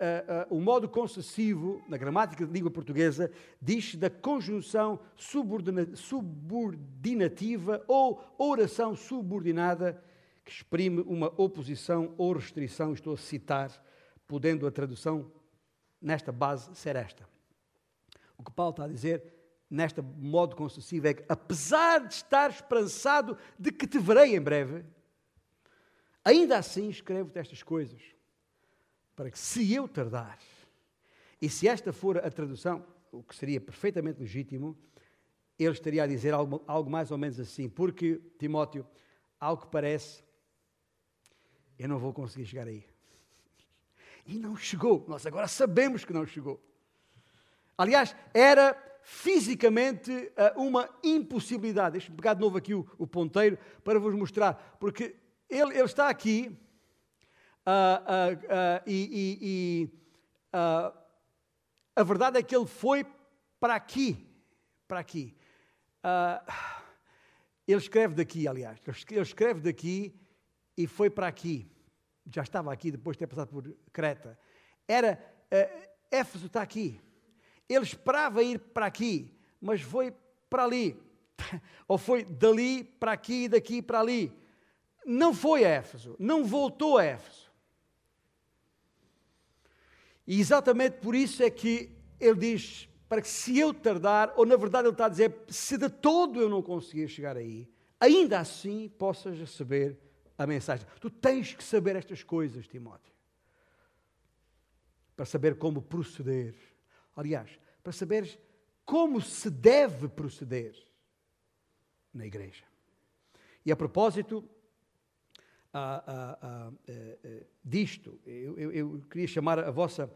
uh, o modo concessivo, na gramática de língua portuguesa, diz da conjunção subordina, subordinativa ou oração subordinada que exprime uma oposição ou restrição. Estou a citar, podendo a tradução nesta base ser esta. O que Paulo está a dizer, nesta modo concessivo, é que apesar de estar esperançado de que te verei em breve, ainda assim escrevo-te estas coisas, para que se eu tardar, e se esta for a tradução, o que seria perfeitamente legítimo, ele estaria a dizer algo, algo mais ou menos assim, porque, Timóteo, ao que parece, eu não vou conseguir chegar aí. E não chegou. Nós agora sabemos que não chegou. Aliás, era fisicamente eh, uma impossibilidade. Deixa-me pegar de novo aqui o, o, ponteiro para vos mostrar, porque ele, ele está aqui uh, uh, uh, e, e a verdade é que ele foi para aqui, para aqui. ele escreve daqui, aliás, ele escreve daqui e foi para aqui já estava aqui depois de ter passado por Creta, era uh, Éfeso está aqui. Ele esperava ir para aqui, mas foi para ali. [LAUGHS] Ou foi dali para aqui e daqui para ali. Não foi a Éfeso, não voltou a Éfeso. E exatamente por isso é que ele diz: para que se eu tardar, ou na verdade ele está a dizer, se de todo eu não conseguir chegar aí, ainda assim possas receber a mensagem. Tu tens que saber estas coisas, Timóteo, para saber como proceder. Aliás, para saberes como se deve proceder na igreja. E a propósito ah, ah, ah, eh, eh, disto, eu, eu, eu, queria chamar a vossa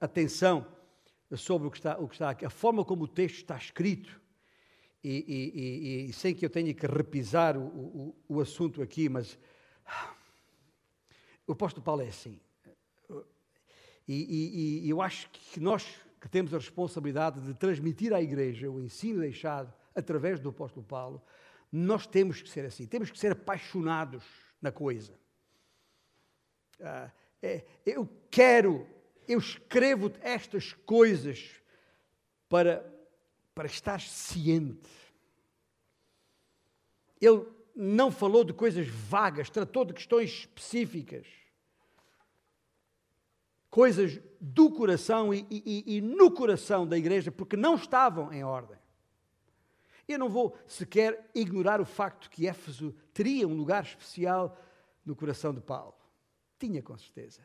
atenção sobre o que, está, o que está aqui, a forma como o texto está escrito e, e, e, e, sem que eu tenha que repisar o, o, o assunto aqui, mas o apóstolo Paulo é assim. E, eu acho que nós que temos a responsabilidade de transmitir à igreja o ensino deixado através do apóstolo Paulo, nós temos que ser assim, temos que ser apaixonados na coisa. Ah, é, eu quero eu escrevo estas coisas para, para estar ciente. Ele não falou de coisas vagas, tratou de questões específicas. Coisas do coração e, e, e no coração da igreja, porque não estavam em ordem. Eu não vou sequer ignorar o facto que Éfeso teria um lugar especial no coração de Paulo. Tinha, com certeza.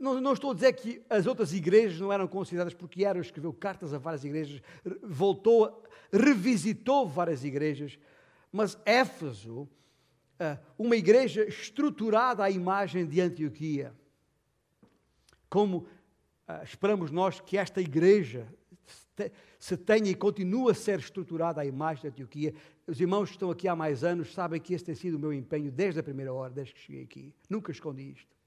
Não, não, estou a dizer que as outras igrejas não eram consideradas, porque eram, escreveu cartas a várias igrejas, voltou, revisitou várias igrejas, mas Éfeso, ah, uma igreja estruturada à imagem de Antioquia, como ah, esperamos nós que esta igreja se tenha e continua a ser estruturada à imagem da Antioquia. Os irmãos que estão aqui há mais anos sabem que esse tem sido o meu empenho desde a primeira hora, desde que cheguei aqui. Nunca escondi isto.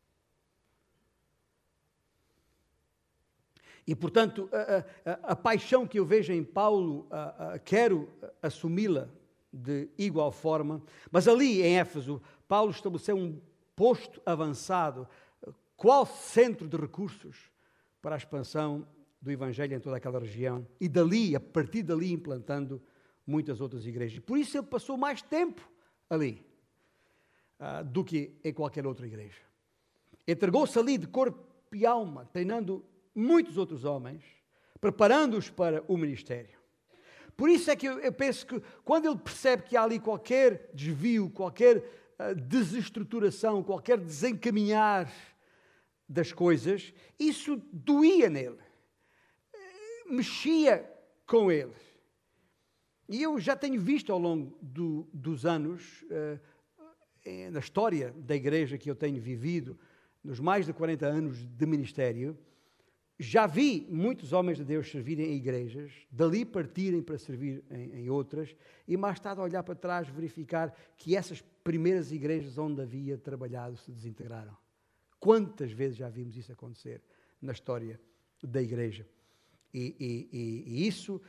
E, portanto, a, a, a paixão que eu vejo em Paulo, a, quero assumi-la de igual forma. Mas ali em Éfeso, Paulo estabeleceu um posto avançado, qual centro de recursos para a expansão do Evangelho em toda aquela região e dali, a partir dali, implantando muitas outras igrejas. Por isso ele passou mais tempo ali uh, do que em qualquer outra igreja. Entregou-se ali de corpo e alma, treinando muitos outros homens, preparando-os para o ministério. Por isso é que eu, penso que quando ele percebe que há ali qualquer desvio, qualquer uh, desestruturação, qualquer desencaminhar das coisas, isso doía nele mexia com eles. E eu já tenho visto ao longo do, dos anos, uh, na história da igreja que eu tenho vivido, nos mais de 40 anos de ministério, já vi muitos homens de Deus servirem em igrejas, dali partirem para servir em, em, outras, e mais tarde olhar para trás, verificar que essas primeiras igrejas onde havia trabalhado se desintegraram. Quantas vezes já vimos isso acontecer na história da igreja? E, e, e isso,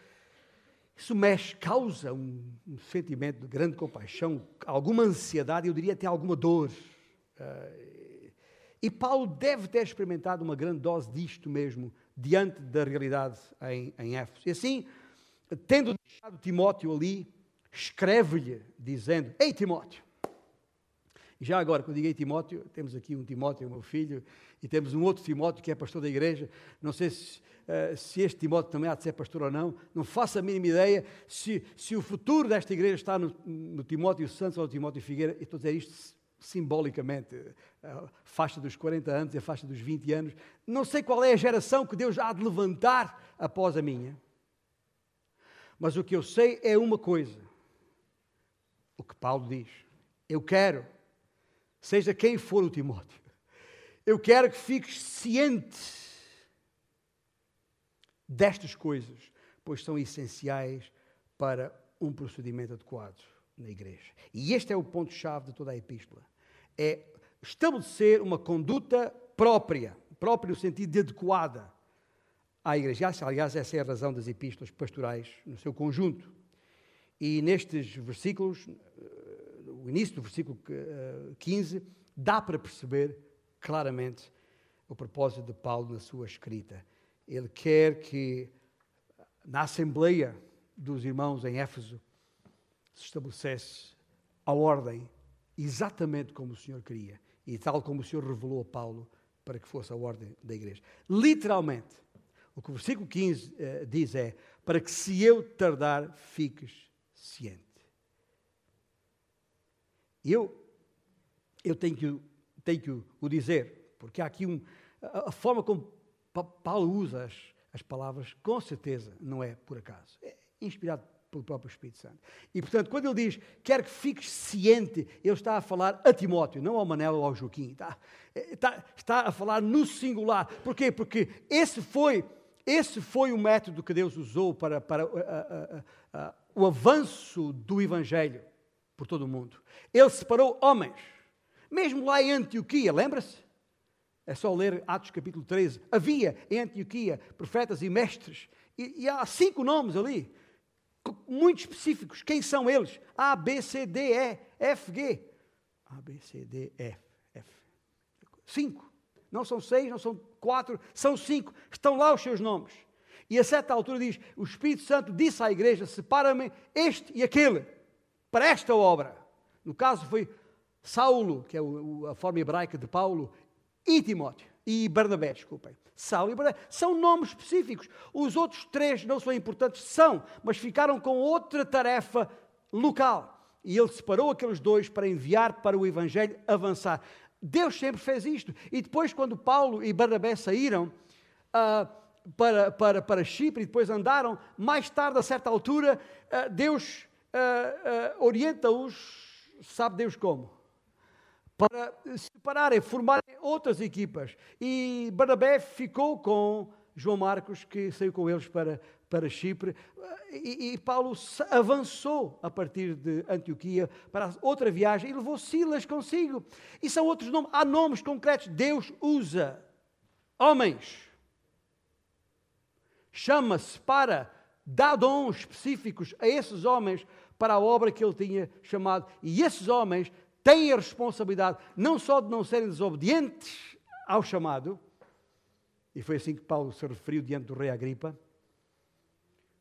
isso mexe, causa um, um, sentimento de grande compaixão, alguma ansiedade, eu diria até alguma dor. Uh, e Paulo deve ter experimentado uma grande dose disto mesmo, diante da realidade em, em Éfeso. E assim, tendo deixado Timóteo ali, escreve-lhe, dizendo: Ei Timóteo, já agora, quando digo Timóteo, temos aqui um Timóteo, meu filho, e temos um outro Timóteo que é pastor da igreja. Não sei se uh, se este Timóteo também há de ser pastor ou não, não faço a mínima ideia se, se o futuro desta igreja está no, no Timóteo Santos ou no Timóteo Figueira, estou a dizer isto simbolicamente, a faixa dos 40 anos e a faixa dos 20 anos, não sei qual é a geração que Deus há de levantar após a minha, mas o que eu sei é uma coisa, o que Paulo diz, eu quero, seja quem for o Timóteo, eu quero que fiques ciente destas coisas, pois são essenciais para um procedimento adequado na igreja. E este é o ponto-chave de toda a epístola. É estabelecer uma conduta própria, própria no sentido de adequada à igreja. Aliás, essa é a razão das epístolas pastorais no seu conjunto. E nestes versículos, eh, o início do versículo 15, eh, dá para perceber claramente o propósito de Paulo na sua escrita. Ele quer que na Assembleia dos Irmãos em Éfeso se estabelecesse a ordem exatamente como o Senhor queria e tal como o Senhor revelou a Paulo para que fosse a ordem da igreja. Literalmente, o que o versículo 15 uh, eh, diz é: para que se eu tardar, fiques ciente. Eu, eu tenho que, tenho que o dizer, porque há aqui um, a, a forma como Paulo usa as, as palavras, com certeza, não é por acaso. É inspirado pelo próprio Espírito Santo. E, portanto, quando ele diz, quer que fiques ciente, ele está a falar a Timóteo, não ao Manelo ou ao Joaquim. Está, está, está a falar no singular. Porquê? Porque esse foi, esse foi o método que Deus usou para, para uh, uh, uh, o avanço do Evangelho por todo o mundo. Ele separou homens, mesmo lá em Antioquia, lembra-se? É só ler Atos capítulo 13. Havia em Antioquia profetas e mestres, e, e, há cinco nomes ali, muito específicos. Quem são eles? A, B, C, D, E, F, G. A, B, C, D, E, F. Cinco. Não são seis, não são quatro, são cinco. Estão lá os seus nomes. E a certa altura diz: O Espírito Santo disse à igreja: Separa-me este e aquele para esta obra. No caso foi Saulo, que é a forma hebraica de Paulo, e Timóteo, e Barnabé, desculpem. Saulo e Barnabé são nomes específicos. Os outros três não são importantes, são, mas ficaram com outra tarefa local. E ele separou aqueles dois para enviar para o Evangelho avançar. Deus sempre fez isto. E depois, quando Paulo e Barnabé saíram uh, para, para, para Chipre e depois andaram, mais tarde, a certa altura, uh, Deus uh, orienta-os, sabe Deus como? Para separarem, formarem outras equipas. E Barnabé ficou com João Marcos, que saiu com eles para, para Chipre, e, e, Paulo avançou a partir de Antioquia para outra viagem e levou Silas consigo. E são outros nomes, há nomes concretos. Deus usa homens, chama-se para dar dons específicos a esses homens para a obra que ele tinha chamado. E esses homens têm a responsabilidade não só de não serem desobedientes ao chamado, e foi assim que Paulo se referiu diante do rei Agripa,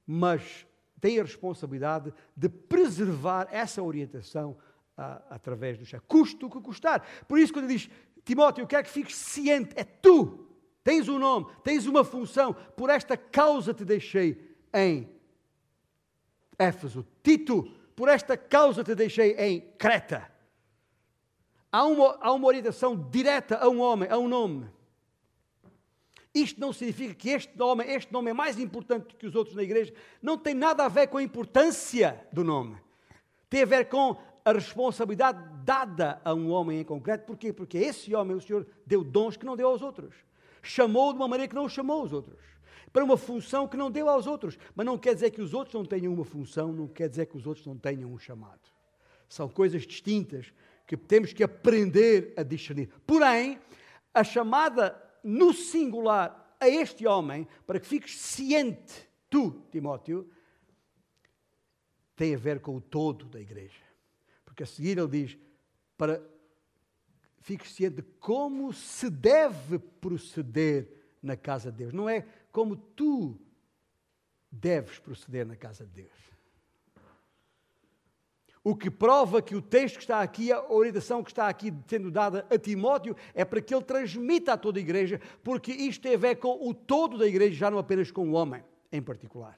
mas tem a responsabilidade de preservar essa orientação ah, através do chefe. Custo o que custar. Por isso, quando ele diz, Timóteo, eu quero que fiques ciente, é tu, tens um nome, tens uma função, por esta causa te deixei em Éfeso. Tito, por esta causa te deixei em Creta. Há uma, há uma orientação direta a um homem, a um nome. Isto não significa que este nome, este nome é mais importante que os outros na igreja. Não tem nada a ver com a importância do nome. Tem a ver com a responsabilidade dada a um homem em concreto. Porquê? Porque esse homem, o Senhor, deu dons que não deu aos outros. Chamou de uma maneira que não chamou aos outros. Para uma função que não deu aos outros. Mas não quer dizer que os outros não tenham uma função, não quer dizer que os outros não tenham um chamado. São coisas distintas que temos que aprender a discernir. Porém, a chamada no singular a este homem, para que fiques ciente, tu, Timóteo, tem a ver com o todo da igreja. Porque a seguir ele diz: para fiques ciente de como se deve proceder na casa de Deus. Não é como tu deves proceder na casa de Deus. O que prova que o texto que está aqui, a orientação que está aqui sendo dada a Timóteo, é para que ele transmita a toda a igreja, porque isto tem a ver com o todo da igreja, já não apenas com o homem em particular.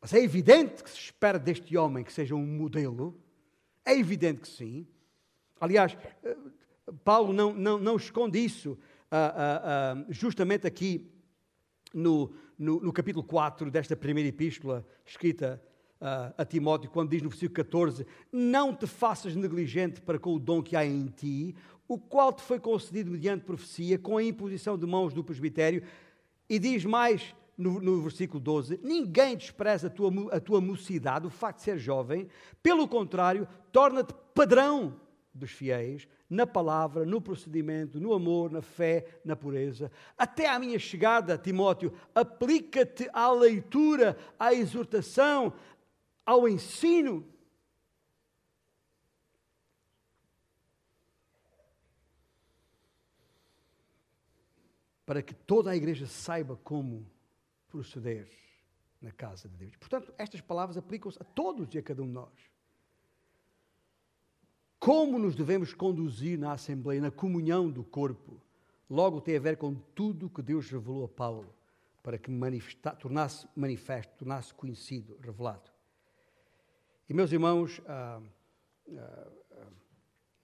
Mas é evidente que se espera deste homem que seja um modelo, é evidente que sim. Aliás, eh, Paulo não, não, não esconde isso ah, ah, ah, justamente aqui no, no, no capítulo 4 desta primeira epístola escrita a Timóteo, quando diz no versículo 14: Não te faças negligente para com o dom que há em ti, o qual te foi concedido mediante profecia, com a imposição de mãos do presbitério. E diz mais no, no versículo 12: Ninguém despreza a tua, a tua mocidade, o facto de ser jovem, pelo contrário, torna-te padrão dos fiéis, na palavra, no procedimento, no amor, na fé, na pureza. Até à minha chegada, Timóteo, aplica-te à leitura, à exortação, ao ensino. Para que toda a igreja saiba como proceder na casa de Deus. Portanto, estas palavras aplicam-se a todos e a cada um de nós. Como nos devemos conduzir na Assembleia, na comunhão do corpo, logo tem a ver com tudo que Deus revelou a Paulo, para que tornasse manifesto, tornasse conhecido, revelado. E, meus irmãos, ah, ah, ah,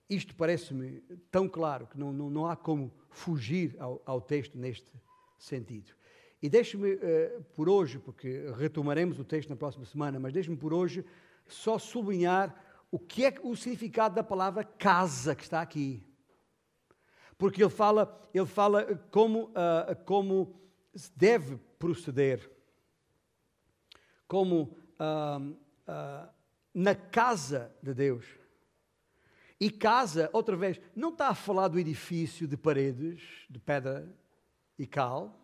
isto parece-me tão claro que não, não, não há como fugir ao, ao, texto neste sentido. E deixe-me, uh, por hoje, porque retomaremos o texto na próxima semana, mas deixe-me por hoje só sublinhar o que é o significado da palavra casa que está aqui. Porque ele fala, ele fala como, uh, como deve proceder, como uh, na casa de Deus. E casa, outra vez, não está a falar do edifício de paredes, de pedra e cal.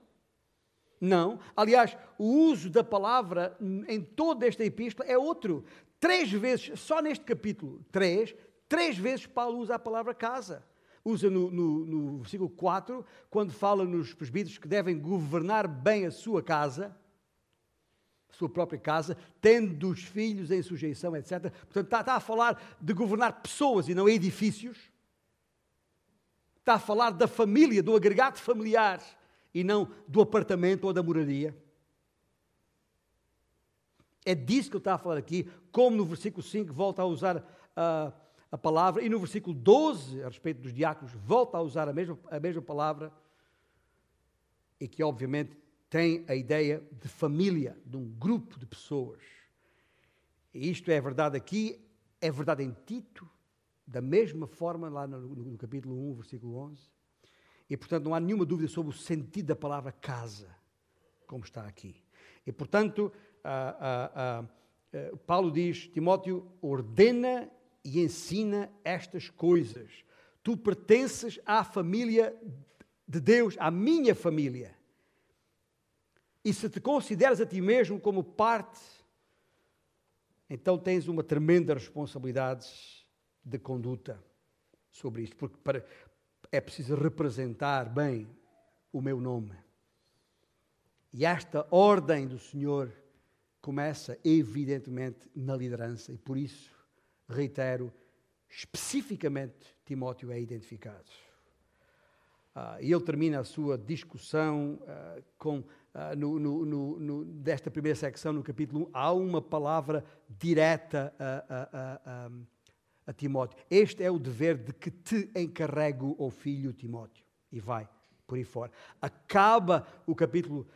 Não. Aliás, o uso da palavra em toda esta epístola é outro. Três vezes, só neste capítulo, três, três vezes Paulo usa a palavra casa. usa no, no, no versículo 4, quando fala nos presbíteros que devem governar bem a sua casa, sua própria casa, tendo os filhos em sujeição, etc. Portanto, está, está a falar de governar pessoas e não edifícios. Está a falar da família, do agregado familiar e não do apartamento ou da moradia. É disso que ele está a falar aqui, como no versículo 5 volta a usar a, a palavra, e no versículo 12, a respeito dos diáconos, volta a usar a mesma, a mesma palavra, e que obviamente tem a ideia de família, de um grupo de pessoas. E isto é verdade aqui, é verdade em Tito, da mesma forma lá no, no, capítulo 1, versículo 11. E portanto não há nenhuma dúvida sobre o sentido da palavra casa, como está aqui. E portanto, ah, Paulo diz: Timóteo, ordena e ensina estas coisas. Tu pertences à família de Deus, à minha família. E se te consideras a ti mesmo como parte, então tens uma tremenda responsabilidade de conduta sobre isto, porque para, é preciso representar bem o meu nome. E esta ordem do Senhor começa, evidentemente, na liderança, e por isso, reitero, especificamente, Timóteo é identificado. Uh, e ele termina a sua discussão uh, com, no, no, no, desta primeira secção, no capítulo 1, há uma palavra direta a, a, a, a, Timóteo. Este é o dever de que te encarrego, ó filho Timóteo. E vai por aí fora. Acaba o capítulo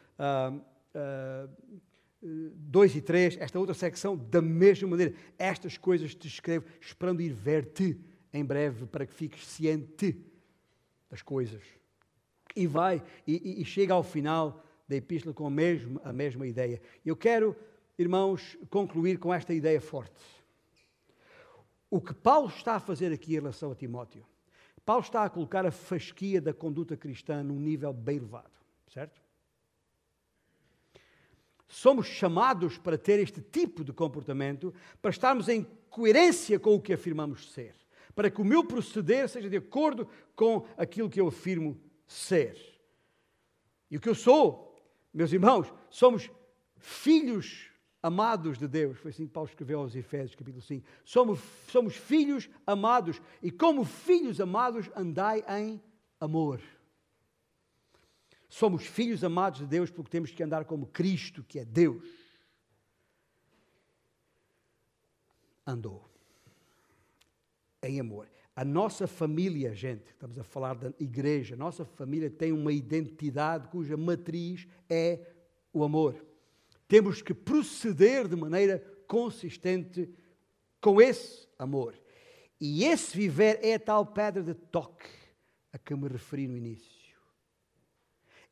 2 e 3, esta outra secção, da mesma maneira. Estas coisas te escrevo, esperando ir ver-te em breve, para que fiques ciente das coisas. E vai, e, e, chega ao final da epístola com a mesma, a mesma ideia. Eu quero, irmãos, concluir com esta ideia forte. O que Paulo está a fazer aqui em relação a Timóteo, Paulo está a colocar a fasquia da conduta cristã num nível bem elevado, certo? somos chamados para ter este tipo de comportamento, para estarmos em coerência com o que afirmamos ser, para que o meu proceder seja de acordo com aquilo que eu afirmo ser. E o que eu sou, meus irmãos, somos filhos amados de Deus. Foi assim que Paulo escreveu aos Efésios, capítulo 5. Somos, somos filhos amados, e como filhos amados, andai em amor. Somos filhos amados de Deus porque temos que andar como Cristo, que é Deus, andou em amor. A nossa família, gente, estamos a falar da igreja, a nossa família tem uma identidade cuja matriz é o amor. Temos que proceder de maneira consistente com esse amor. E esse viver é a tal pedra de toque a que me referi no início.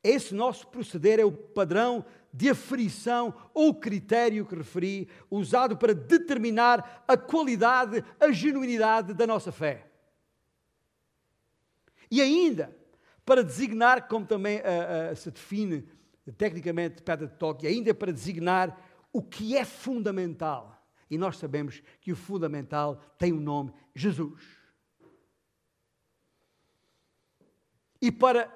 Esse nosso proceder é o padrão de aferição ou critério que referi, usado para determinar a qualidade, a genuinidade da nossa fé. E ainda, para designar, como também uh, uh, se define tecnicamente pedra de toque, ainda para designar o que é fundamental. E nós sabemos que o fundamental tem o um nome Jesus. E para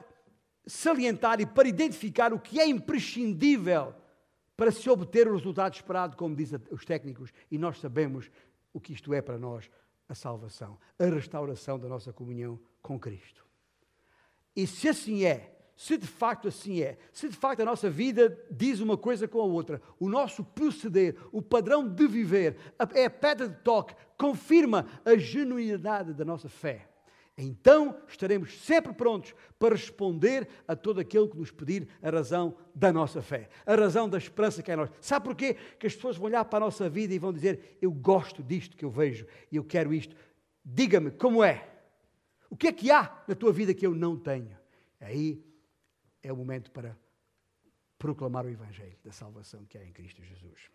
salientar e para identificar o que é imprescindível para se obter o resultado esperado, como dizem os técnicos, e nós sabemos o que isto é para nós, a salvação, a restauração da nossa comunhão com Cristo. E se assim é, se de facto assim é, se de facto a nossa vida diz uma coisa com a outra, o nosso proceder, o padrão de viver, é a pedra de toque, confirma a genuinidade da nossa fé então estaremos sempre prontos para responder a todo aquele que nos pedir a razão da nossa fé, a razão da esperança que é nós. Sabe porquê? Que as pessoas vão olhar para a nossa vida e vão dizer: Eu gosto disto que eu vejo e eu quero isto. Diga-me como é. O que é que há na tua vida que eu não tenho? Aí é o momento para proclamar o Evangelho da salvação que é em Cristo Jesus.